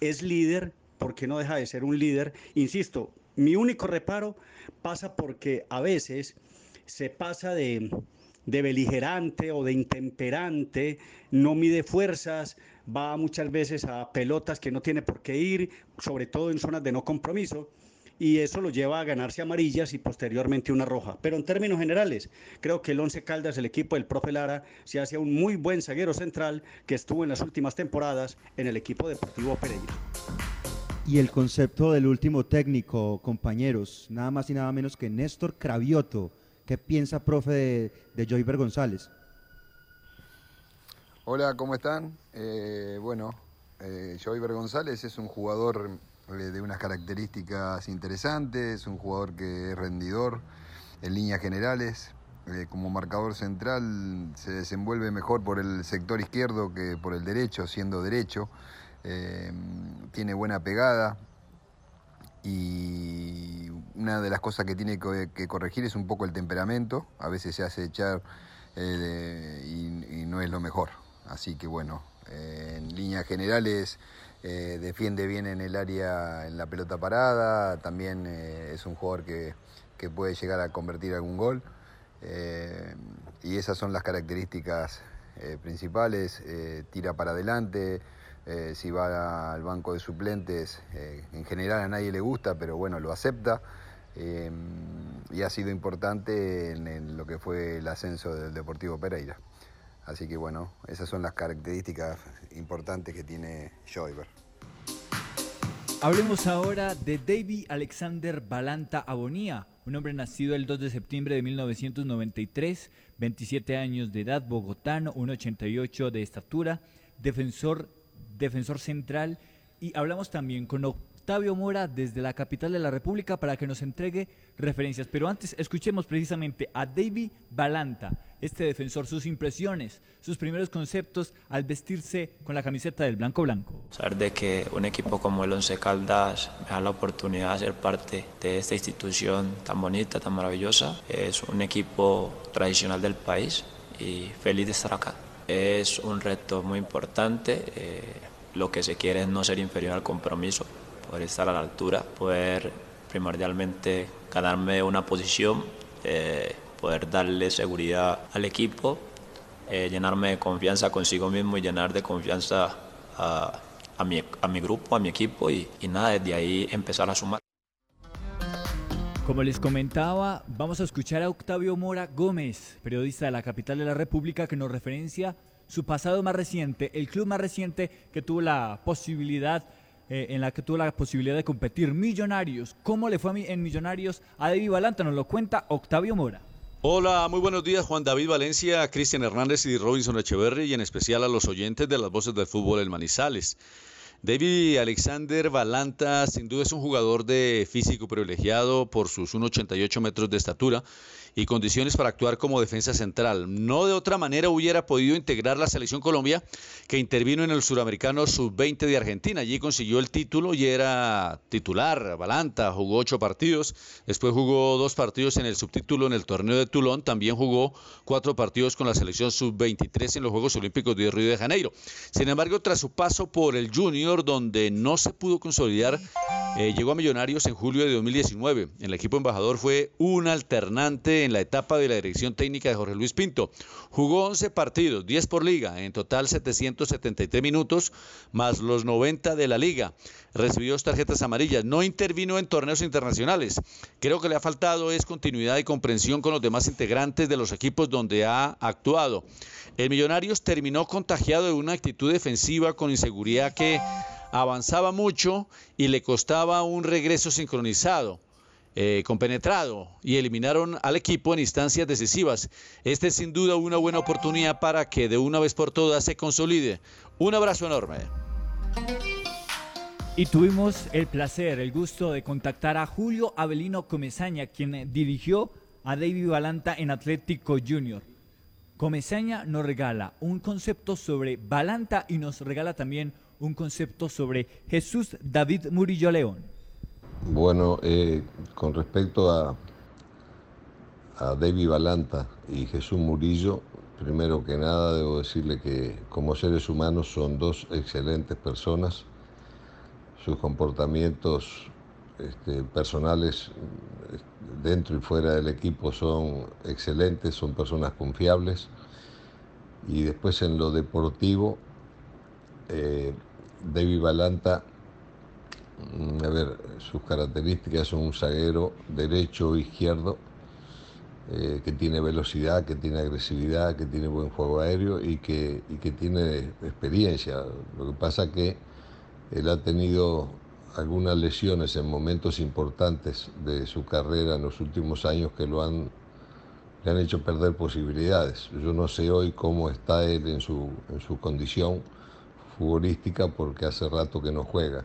Es líder, porque no deja de ser un líder. Insisto, mi único reparo pasa porque a veces se pasa de, beligerante o de intemperante, no mide fuerzas, va muchas veces a pelotas que no tiene por qué ir, sobre todo en zonas de no compromiso, y eso lo lleva a ganarse amarillas y posteriormente una roja. Pero en términos generales, creo que el Once Caldas, el equipo del profe Lara, se hace un muy buen zaguero central que estuvo en las últimas temporadas en el equipo deportivo Pereira. Y el concepto del último técnico, compañeros, nada más y nada menos que Néstor Cravioto. ¿Qué piensa, profe, de, de Joyver González? Hola, ¿cómo están? Eh, bueno, eh, Joyver González es un jugador eh, de unas características interesantes, un jugador que es rendidor en líneas generales, eh, como marcador central se desenvuelve mejor por el sector izquierdo que por el derecho, siendo derecho. Tiene buena pegada y una de las cosas que tiene que corregir es un poco el temperamento. A veces se hace echar eh, y, no es lo mejor. Así que bueno, en líneas generales defiende bien en el área en la pelota parada, también es un jugador que, que puede llegar a convertir algún gol. Eh, y esas son las características eh, principales. Eh, tira para adelante, si va al banco de suplentes, en general a nadie le gusta, pero bueno, lo acepta. y ha sido importante en, lo que fue el ascenso del Deportivo Pereira. Así que bueno, esas son las características importantes que tiene Joyver. Hablemos ahora de David Alexander Balanta Abonía, un hombre nacido el 2 de septiembre de 1993, 27 años de edad, bogotano, 1,88 de estatura, defensor, defensor central. Y hablamos también con Octavio Mora desde la capital de la República para que nos entregue referencias. Pero antes escuchemos precisamente a David Balanta, este defensor, sus impresiones, sus primeros conceptos al vestirse con la camiseta del blanco blanco. Saber de que un equipo como el Once Caldas me da la oportunidad de ser parte de esta institución tan bonita, tan maravillosa. Es un equipo tradicional del país y feliz de estar acá. Es un reto muy importante. Eh, lo que se quiere es no ser inferior al compromiso poder estar a la altura, poder primordialmente ganarme una posición, eh, poder darle seguridad al equipo, eh, llenarme de confianza consigo mismo y llenar de confianza a, mi, grupo, a mi equipo y, y nada, desde ahí empezar a sumar. Como les comentaba, vamos a escuchar a Octavio Mora Gómez, periodista de la capital de la República, que nos referencia su pasado más reciente, el club más reciente que tuvo la posibilidad eh, en la que tuvo la posibilidad de competir. Millonarios, ¿cómo le fue en Millonarios a David Balanta? Nos lo cuenta Octavio Mora. Hola, muy buenos días Juan David Valencia, Cristian Hernández y Robinson Echeverry y en especial a los oyentes de las voces del fútbol El Manizales. David Alexander Balanta sin duda es un jugador de físico privilegiado por sus 1,88 metros de estatura y condiciones para actuar como defensa central. No de otra manera hubiera podido integrar la selección Colombia que intervino en el suramericano sub-20 de Argentina. Allí consiguió el título y era titular. Balanta jugó ocho partidos, después jugó dos partidos en el subtítulo en el torneo de Toulon, también jugó cuatro partidos con la selección sub-23 en los Juegos Olímpicos de Río de Janeiro. Sin embargo, tras su paso por el Junior, donde no se pudo consolidar, eh, llegó a Millonarios en julio de 2019. El equipo embajador fue un alternante en la etapa de la dirección técnica de Jorge Luis Pinto. Jugó 11 partidos, 10 por liga, en total 773 minutos, más los 90 de la liga. Recibió dos tarjetas amarillas, no intervino en torneos internacionales. Creo que le ha faltado es continuidad y comprensión con los demás integrantes de los equipos donde ha actuado. El Millonarios terminó contagiado de una actitud defensiva con inseguridad que avanzaba mucho y le costaba un regreso sincronizado eh, compenetrado y eliminaron al equipo en instancias decisivas. Este es sin duda una buena oportunidad para que de una vez por todas se consolide. Un abrazo enorme. Y tuvimos el placer, el gusto de contactar a Julio Avelino Comesaña, quien dirigió a David Balanta en Atlético Junior. Comesaña nos regala un concepto sobre Balanta y nos regala también un concepto sobre Jesús David Murillo León. Bueno, eh, con respecto a, a David Balanta y Jesús Murillo, primero que nada debo decirle que como seres humanos son dos excelentes personas. Sus comportamientos este, personales dentro y fuera del equipo son excelentes, son personas confiables. Y después en lo deportivo, eh, David Balanta a ver, sus características son un zaguero derecho izquierdo, eh, que tiene velocidad, que tiene agresividad, que tiene buen juego aéreo y que, y que tiene experiencia. Lo que pasa que él ha tenido algunas lesiones en momentos importantes de su carrera en los últimos años que lo han, le han hecho perder posibilidades. Yo no sé hoy cómo está él en su, en su condición futbolística porque hace rato que no juega.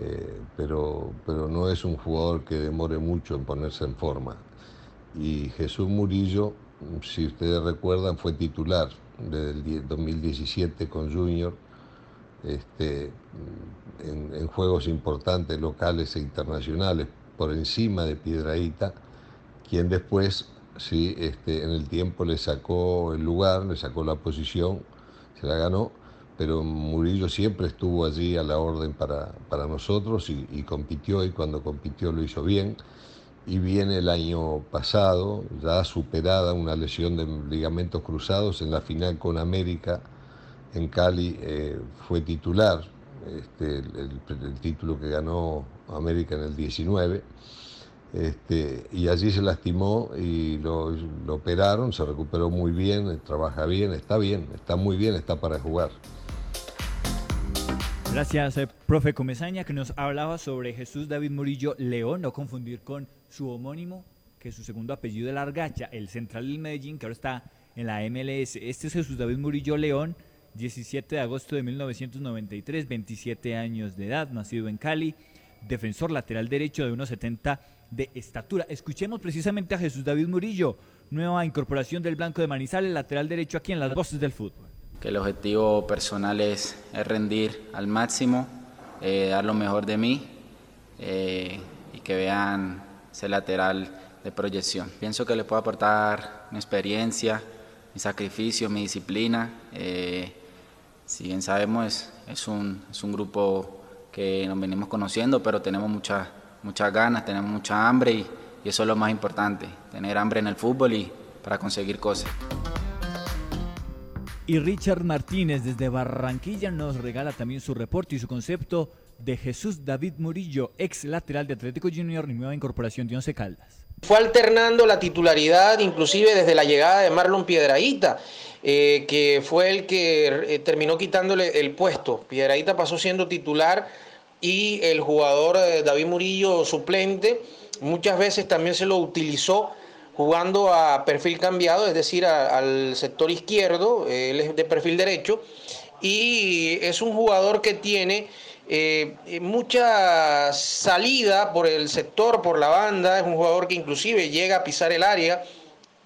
Eh, pero, pero no es un jugador que demore mucho en ponerse en forma. y Jesús Murillo, si ustedes recuerdan, fue titular del 2017 con Junior este, en, en, juegos importantes locales e internacionales por encima de Piedraíta, quien después sí, este, en el tiempo le sacó el lugar, le sacó la posición, se la ganó, pero Murillo siempre estuvo allí a la orden para, para nosotros y, compitió y cuando compitió lo hizo bien. Y viene el año pasado, ya superada una lesión de ligamentos cruzados en la final con América en Cali, eh, fue titular, este, el, el, título que ganó América en el 19 este, y allí se lastimó y lo, lo, operaron, se recuperó muy bien, trabaja bien, está bien, está muy bien, está para jugar. Gracias, eh, profe Comezaña, que nos hablaba sobre Jesús David Murillo León, no confundir con su homónimo, que su segundo apellido es Largacha, el central del Medellín, que ahora está en la MLS. Este es Jesús David Murillo León, 17 de agosto de 1993, 27 años de edad, nacido en Cali, defensor lateral derecho de 1,70 de estatura. Escuchemos precisamente a Jesús David Murillo, nueva incorporación del Blanco de Manizales, lateral derecho aquí en las voces del fútbol. Que el objetivo personal es, es rendir al máximo, eh, dar lo mejor de mí eh, y que vean ese lateral de proyección. Pienso que le puedo aportar mi experiencia, mi sacrificio, mi disciplina. Eh, si bien sabemos, es, es, un, es un grupo que nos venimos conociendo, pero tenemos muchas muchas ganas, tenemos mucha hambre y, y, eso es lo más importante, tener hambre en el fútbol y para conseguir cosas. Y Richard Martínez desde Barranquilla nos regala también su reporte y su concepto de Jesús David Murillo, ex lateral de Atlético Junior y nueva incorporación de Once Caldas. Fue alternando la titularidad inclusive desde la llegada de Marlon Piedraíta, eh, que fue el que eh, terminó quitándole el puesto. Piedraíta pasó siendo titular y el jugador eh, David Murillo suplente muchas veces también se lo utilizó jugando a perfil cambiado, es decir, al sector izquierdo, él es de perfil derecho, y es un jugador que tiene eh, mucha salida por el sector, por la banda, es un jugador que inclusive llega a pisar el área,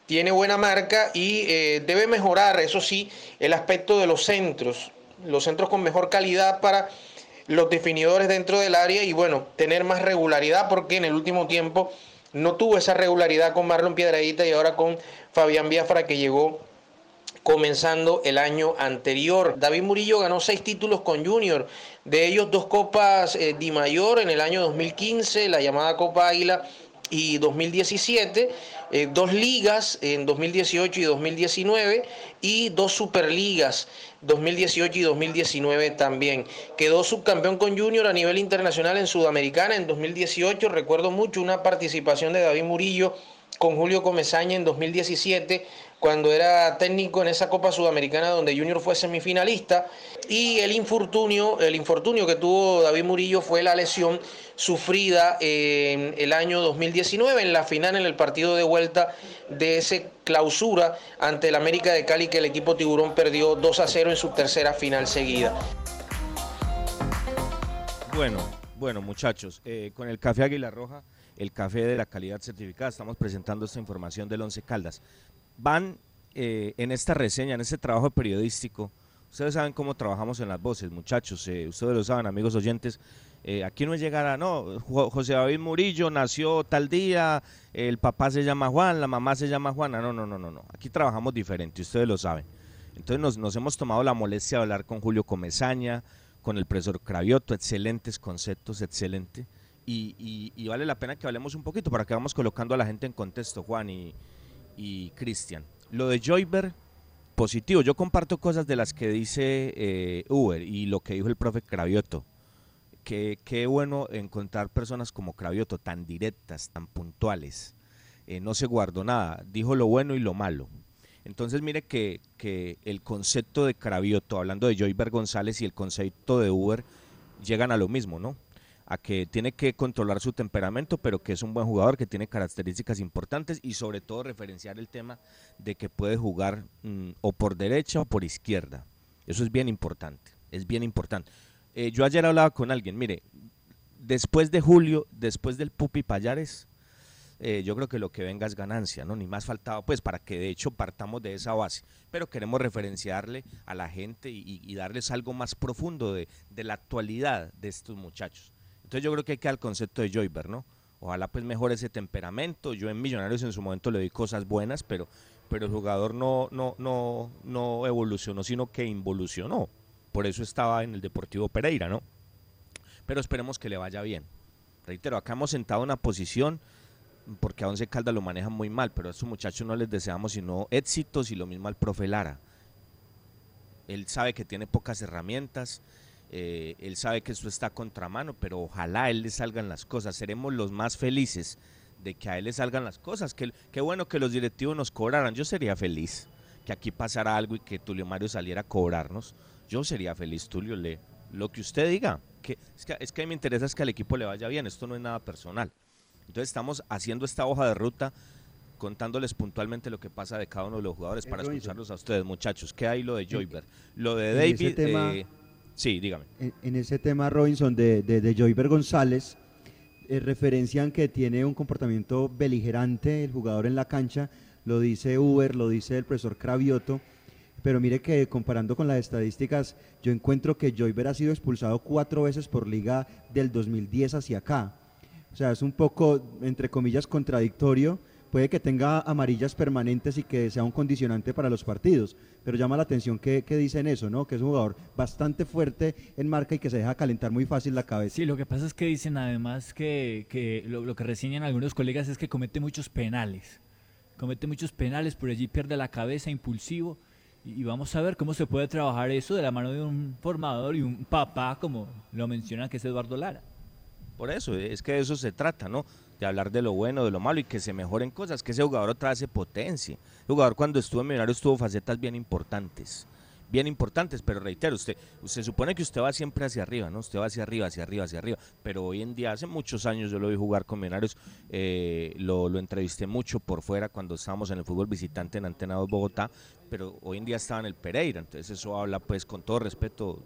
tiene buena marca y eh, debe mejorar, eso sí, el aspecto de los centros, los centros con mejor calidad para los definidores dentro del área y bueno, tener más regularidad porque en el último tiempo no tuvo esa regularidad con Marlon Piedradita y ahora con Fabián Biafra que llegó comenzando el año anterior. David Murillo ganó seis títulos con Junior, de ellos dos copas eh, Di Mayor en el año 2015, la llamada Copa Águila y 2017, eh, dos ligas en 2018 y 2019 y dos superligas 2018 y 2019 también. Quedó subcampeón con Junior a nivel internacional en Sudamericana en 2018. Recuerdo mucho una participación de David Murillo con Julio Comesaña en 2017 cuando era técnico en esa Copa Sudamericana donde Junior fue semifinalista y el infortunio, el infortunio que tuvo David Murillo fue la lesión sufrida en el año 2019 en la final en el partido de vuelta de ese clausura ante el América de Cali que el equipo Tiburón perdió 2 a 0 en su tercera final seguida. Bueno, bueno muchachos, eh, con el café Águila Roja, el café de la calidad certificada, estamos presentando esta información del Once Caldas van eh, en esta reseña, en este trabajo periodístico. Ustedes saben cómo trabajamos en las voces, muchachos. Eh, ustedes lo saben, amigos oyentes. Eh, aquí no es llegar a, no, José David Murillo nació tal día, el papá se llama Juan, la mamá se llama Juana. No, no, no, no, no. Aquí trabajamos diferente, ustedes lo saben. Entonces nos, hemos tomado la molestia de hablar con Julio Comezaña, con el profesor Cravioto, excelentes conceptos, excelente. Y, vale la pena que hablemos un poquito para que vamos colocando a la gente en contexto, Juan y, y Cristian. Lo de Joyber, positivo. Yo comparto cosas de las que dice eh, Uber y lo que dijo el profe Cravioto. Qué bueno encontrar personas como Cravioto, tan directas, tan puntuales. Eh, no se guardó nada, dijo lo bueno y lo malo. Entonces mire que, que el concepto de Cravioto, hablando de Joyber González y el concepto de Uber, llegan a lo mismo, ¿no? a que tiene que controlar su temperamento, pero que es un buen jugador, que tiene características importantes y sobre todo referenciar el tema de que puede jugar mm, o por derecha o por izquierda. Eso es bien importante, es bien importante. Eh, yo ayer hablaba con alguien, mire, después de Julio, después del Pupi Payares, eh, yo creo que lo que venga es ganancia, ¿no? Ni más faltaba, pues, para que de hecho partamos de esa base. Pero queremos referenciarle a la gente y, darles algo más profundo de, la actualidad de estos muchachos. Entonces yo creo que hay que al concepto de Joyber, ¿no? Ojalá pues mejore ese temperamento. Yo en Millonarios en su momento le di cosas buenas, pero, pero el jugador no, no, no, no evolucionó, sino que involucionó. Por eso estaba en el Deportivo Pereira, ¿no? Pero esperemos que le vaya bien. Reitero, acá hemos sentado una posición porque a Once Caldas lo manejan muy mal, pero a estos muchachos no les deseamos sino éxitos y lo mismo al profe Lara. Él sabe que tiene pocas herramientas, eh, él sabe que esto está contramano, pero ojalá a él le salgan las cosas. Seremos los más felices de que a él le salgan las cosas. Qué que bueno que los directivos nos cobraran. Yo sería feliz que aquí pasara algo y que Tulio Mario saliera a cobrarnos. Yo sería feliz, Tulio, le, lo que usted diga. Que, es, que, es que a mí me interesa es que al equipo le vaya bien. Esto no es nada personal. Entonces estamos haciendo esta hoja de ruta contándoles puntualmente lo que pasa de cada uno de los jugadores para escucharlos a ustedes, muchachos. ¿Qué hay lo de Joyber? Lo de David... Eh, sí, dígame. En, ese tema, Robinson, de, de, Joyber González, eh, referencian que tiene un comportamiento beligerante el jugador en la cancha, lo dice Uber, lo dice el profesor Cravioto, pero mire que comparando con las estadísticas, yo encuentro que Joyber ha sido expulsado cuatro veces por liga del 2010 hacia acá. O sea, es un poco, entre comillas, contradictorio. Puede que tenga amarillas permanentes y que sea un condicionante para los partidos, pero llama la atención que, dicen eso, ¿no? Que es un jugador bastante fuerte en marca y que se deja calentar muy fácil la cabeza. Sí, lo que pasa es que dicen además que, lo, lo que reseñan algunos colegas es que comete muchos penales. Comete muchos penales, por allí pierde la cabeza, impulsivo. Y vamos a ver cómo se puede trabajar eso de la mano de un formador y un papá, como lo menciona que es Eduardo Lara. Por eso, es que de eso se trata, ¿no? De hablar de lo bueno, de lo malo y que se mejoren cosas, que ese jugador otra vez se. El jugador cuando estuvo en Millonarios tuvo facetas bien importantes, bien importantes, pero reitero, usted, se supone que usted va siempre hacia arriba, ¿no? Usted va hacia arriba, hacia arriba, hacia arriba, pero hoy en día, hace muchos años yo lo vi jugar con Millonarios, eh, lo, lo entrevisté mucho por fuera cuando estábamos en el fútbol visitante en Antena 2 Bogotá, pero hoy en día estaba en el Pereira, entonces eso habla pues con todo respeto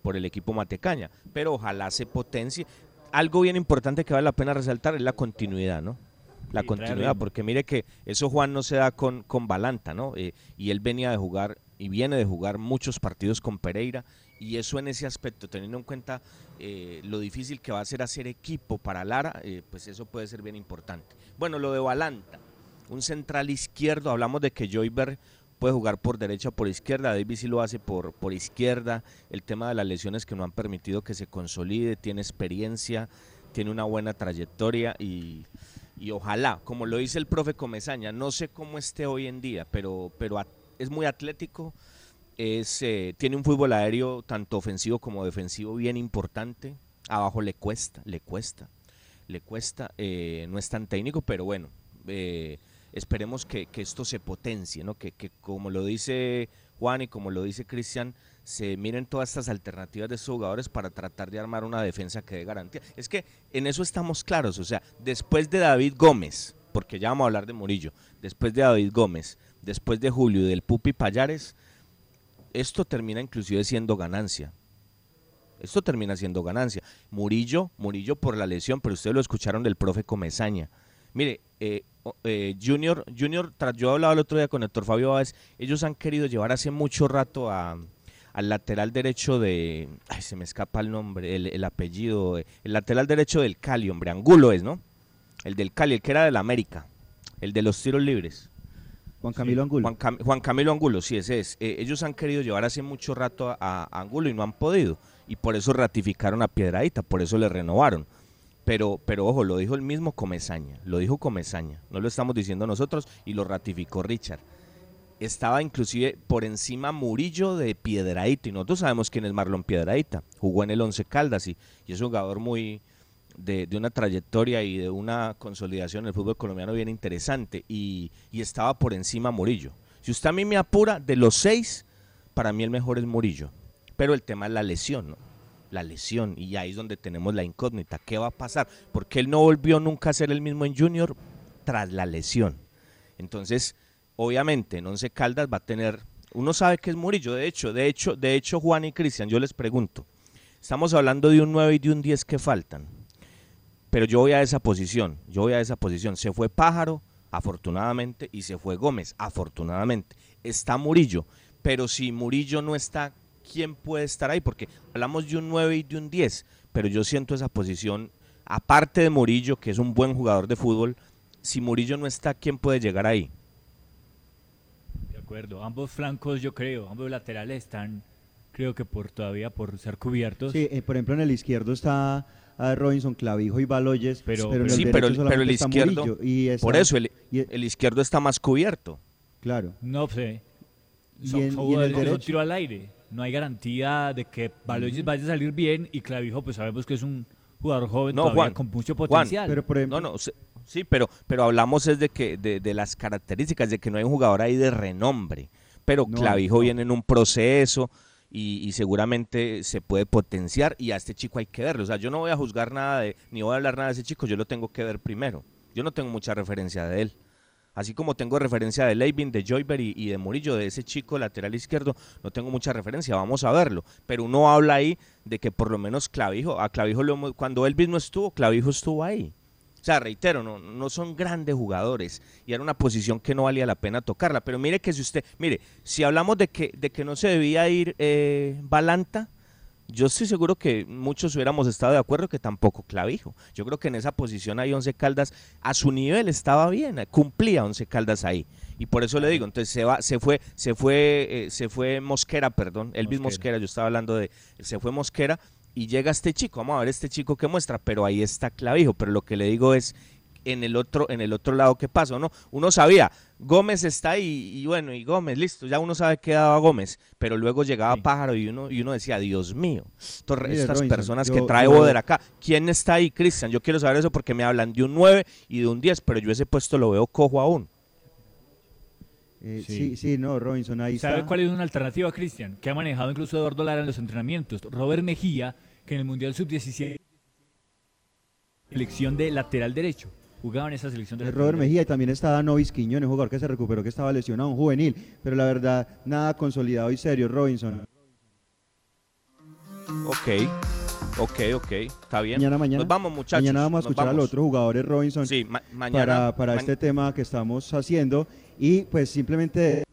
por el equipo Matecaña, pero ojalá se potencie algo bien importante que vale la pena resaltar es la continuidad, ¿no? La continuidad, porque mire que eso Juan no se da con, con Balanta, ¿no? Eh, y él venía de jugar y viene de jugar muchos partidos con Pereira y eso en ese aspecto, teniendo en cuenta eh, lo difícil que va a ser hacer equipo para Lara, eh, pues eso puede ser bien importante. Bueno, lo de Balanta, un central izquierdo, hablamos de que Joyber puede jugar por derecha o por izquierda, David sí lo hace por, por izquierda, el tema de las lesiones que no han permitido que se consolide, tiene experiencia, tiene una buena trayectoria y, ojalá, como lo dice el profe Comezaña, no sé cómo esté hoy en día, pero, pero es muy atlético, es, eh, tiene un fútbol aéreo tanto ofensivo como defensivo bien importante, abajo le cuesta, le cuesta, le cuesta, eh, no es tan técnico, pero bueno, eh, esperemos que, esto se potencie, ¿no? Que, como lo dice Juan y como lo dice Cristian, se miren todas estas alternativas de estos jugadores para tratar de armar una defensa que dé garantía. Es que en eso estamos claros, o sea, después de David Gómez, porque ya vamos a hablar de Murillo, después de David Gómez, después de Julio y del Pupi Payares, esto termina inclusive siendo ganancia. Esto termina siendo ganancia. Murillo, Murillo por la lesión, pero ustedes lo escucharon del profe Comezaña. Mire, eh, eh, Junior, Junior, yo hablaba el otro día con Héctor Fabio Báez, ellos han querido llevar hace mucho rato a, al lateral derecho de, ay, se me escapa el nombre, el, apellido, el lateral derecho del Cali, hombre, Angulo es, ¿no? El del Cali, el que era del América, el de los tiros libres. Juan Camilo Angulo. Juan, Camilo Angulo, sí, ese es. Eh, ellos han querido llevar hace mucho rato a, a, Angulo y no han podido. Y por eso ratificaron a Piedradita, por eso le renovaron. Pero, pero ojo, lo dijo el mismo Comezaña, lo dijo Comezaña, no lo estamos diciendo nosotros y lo ratificó Richard. Estaba inclusive por encima Murillo de Piedraíta y nosotros sabemos quién es Marlon Piedraíta, jugó en el Once Caldas y, es un jugador muy de, una trayectoria y de una consolidación en el fútbol colombiano bien interesante y, y estaba por encima Murillo. Si usted a mí me apura, de los seis, para mí el mejor es Murillo, pero el tema es la lesión, ¿no? La lesión y ahí es donde tenemos la incógnita. ¿Qué va a pasar? Porque él no volvió nunca a ser el mismo en Junior tras la lesión. Entonces, obviamente, en Once Caldas va a tener, uno sabe que es Murillo, de hecho, de hecho, de hecho Juan y Cristian, yo les pregunto, estamos hablando de un 9 y de un 10 que faltan. Pero yo voy a esa posición, yo voy a esa posición. Se fue Pájaro, afortunadamente, y se fue Gómez, afortunadamente. Está Murillo, pero si Murillo no está, ¿quién puede estar ahí? Porque hablamos de un 9 y de un 10, pero yo siento esa posición, aparte de Murillo, que es un buen jugador de fútbol, si Murillo no está, ¿quién puede llegar ahí? De acuerdo, ambos flancos yo creo, ambos laterales están, creo que por todavía por ser cubiertos. Sí, eh, por ejemplo en el izquierdo está a Robinson, Clavijo y Baloyes, pero, el sí, pero, pero el izquierdo, Murillo, y está- por eso el, y- el izquierdo está más cubierto. Claro. No sé. Y en- y en el derecho. tiro al aire. No hay garantía de que Baloyes vaya a salir bien y Clavijo, pues sabemos que es un jugador joven No, todavía Juan, con mucho Juan, potencial. no, no, sí, sí, pero, pero hablamos es de que de, de las características de que no hay un jugador ahí de renombre. Pero No, Clavijo no. viene en un proceso y, y seguramente se puede potenciar y a este chico hay que verlo. O sea, yo no voy a juzgar nada de, ni voy a hablar nada de ese chico, yo lo tengo que ver primero. Yo no tengo mucha referencia de él. Así como tengo referencia de Leivin, de Joyber y, y de Murillo, de ese chico lateral izquierdo, no tengo mucha referencia, vamos a verlo. Pero uno habla ahí de que por lo menos Clavijo, a Clavijo lo cuando Elvis no estuvo, Clavijo estuvo ahí. O sea, reitero, no, no son grandes jugadores y era una posición que no valía la pena tocarla. Pero mire que si usted, mire, si hablamos de que, de que no se debía ir eh, Balanta, yo estoy seguro que muchos hubiéramos estado de acuerdo que tampoco Clavijo. Yo creo que en esa posición ahí Once Caldas a su nivel estaba bien, cumplía Once Caldas ahí. Y por eso le digo, entonces se va, se fue, se fue, eh, se fue Mosquera, perdón, Elvis Mosquera. Mosquera, yo estaba hablando de, se fue Mosquera y llega este chico, vamos a ver este chico que muestra, pero ahí está Clavijo, pero lo que le digo es en el otro, en el otro lado qué pasa, ¿no? Uno sabía, Gómez está ahí y bueno, y Gómez, listo, ya uno sabe qué daba Gómez, pero luego llegaba Pájaro y uno, y uno decía, Dios mío, estas Robinson, personas que trae yo- Boder acá, ¿quién está ahí, Cristian? Yo quiero saber eso porque me hablan de un 9 y de un 10, pero yo ese puesto lo veo cojo aún. Eh, Sí. sí. sí, no, Robinson, ahí ¿Sabe está. cuál es una alternativa, Cristian? Que ha manejado incluso Eduardo Lara en los entrenamientos. Robert Mejía, que en el Mundial Sub-17 selección de lateral derecho. Jugaba en esa selección de Robert. Mejía y también está Danovis Quiñones, jugador que se recuperó, que estaba lesionado, un juvenil, pero la verdad, nada consolidado y serio, Robinson. Ok, ok, ok, está bien. Mañana, mañana. Nos vamos, muchachos. Mañana vamos a escuchar a vamos. los otros jugadores, Robinson, Sí, ma- mañana- para, para ma- este tema que estamos haciendo. Y pues simplemente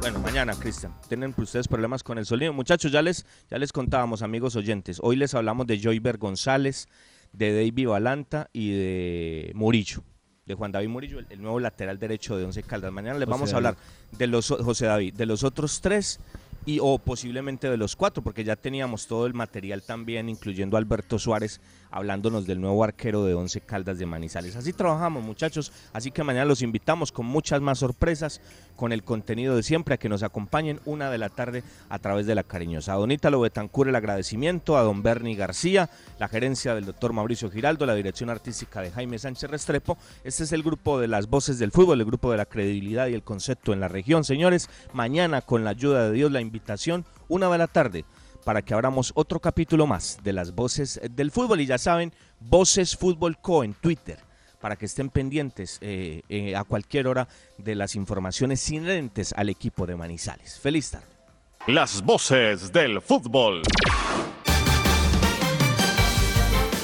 Bueno, mañana, Cristian. Tienen ustedes problemas con el sonido. Muchachos, ya les, ya les contábamos, amigos oyentes. Hoy les hablamos de Joyber González, de David Balanta y de Murillo. De Juan David Murillo, el, el nuevo lateral derecho de Once Caldas. Mañana les José vamos a hablar de los José David, de los otros tres y o posiblemente de los cuatro, porque ya teníamos todo el material también, incluyendo a Alberto Suárez, hablándonos del nuevo arquero de Once Caldas de Manizales. Así trabajamos, muchachos. Así que mañana los invitamos con muchas más sorpresas, con el contenido de siempre, a que nos acompañen una de la tarde a través de la cariñosa. A Don Ítalo Betancur el agradecimiento, a Don Bernie García, la gerencia del doctor Mauricio Giraldo, la dirección artística de Jaime Sánchez Restrepo. Este es el grupo de las voces del fútbol, el grupo de la credibilidad y el concepto en la región. Señores, mañana con la ayuda de Dios, la invitación, una de la tarde para que abramos otro capítulo más de las voces del fútbol. Y ya saben, Voces Fútbol Co en Twitter, para que estén pendientes eh, eh, a cualquier hora de las informaciones inherentes al equipo de Manizales. Feliz tarde. Las voces del fútbol.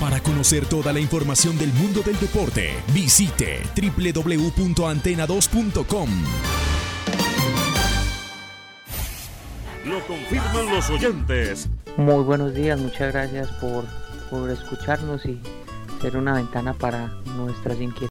Para conocer toda la información del mundo del deporte, visite www.antena2.com. Lo confirman los oyentes. Muy buenos días, muchas gracias por, por escucharnos y ser una ventana para nuestras inquietudes.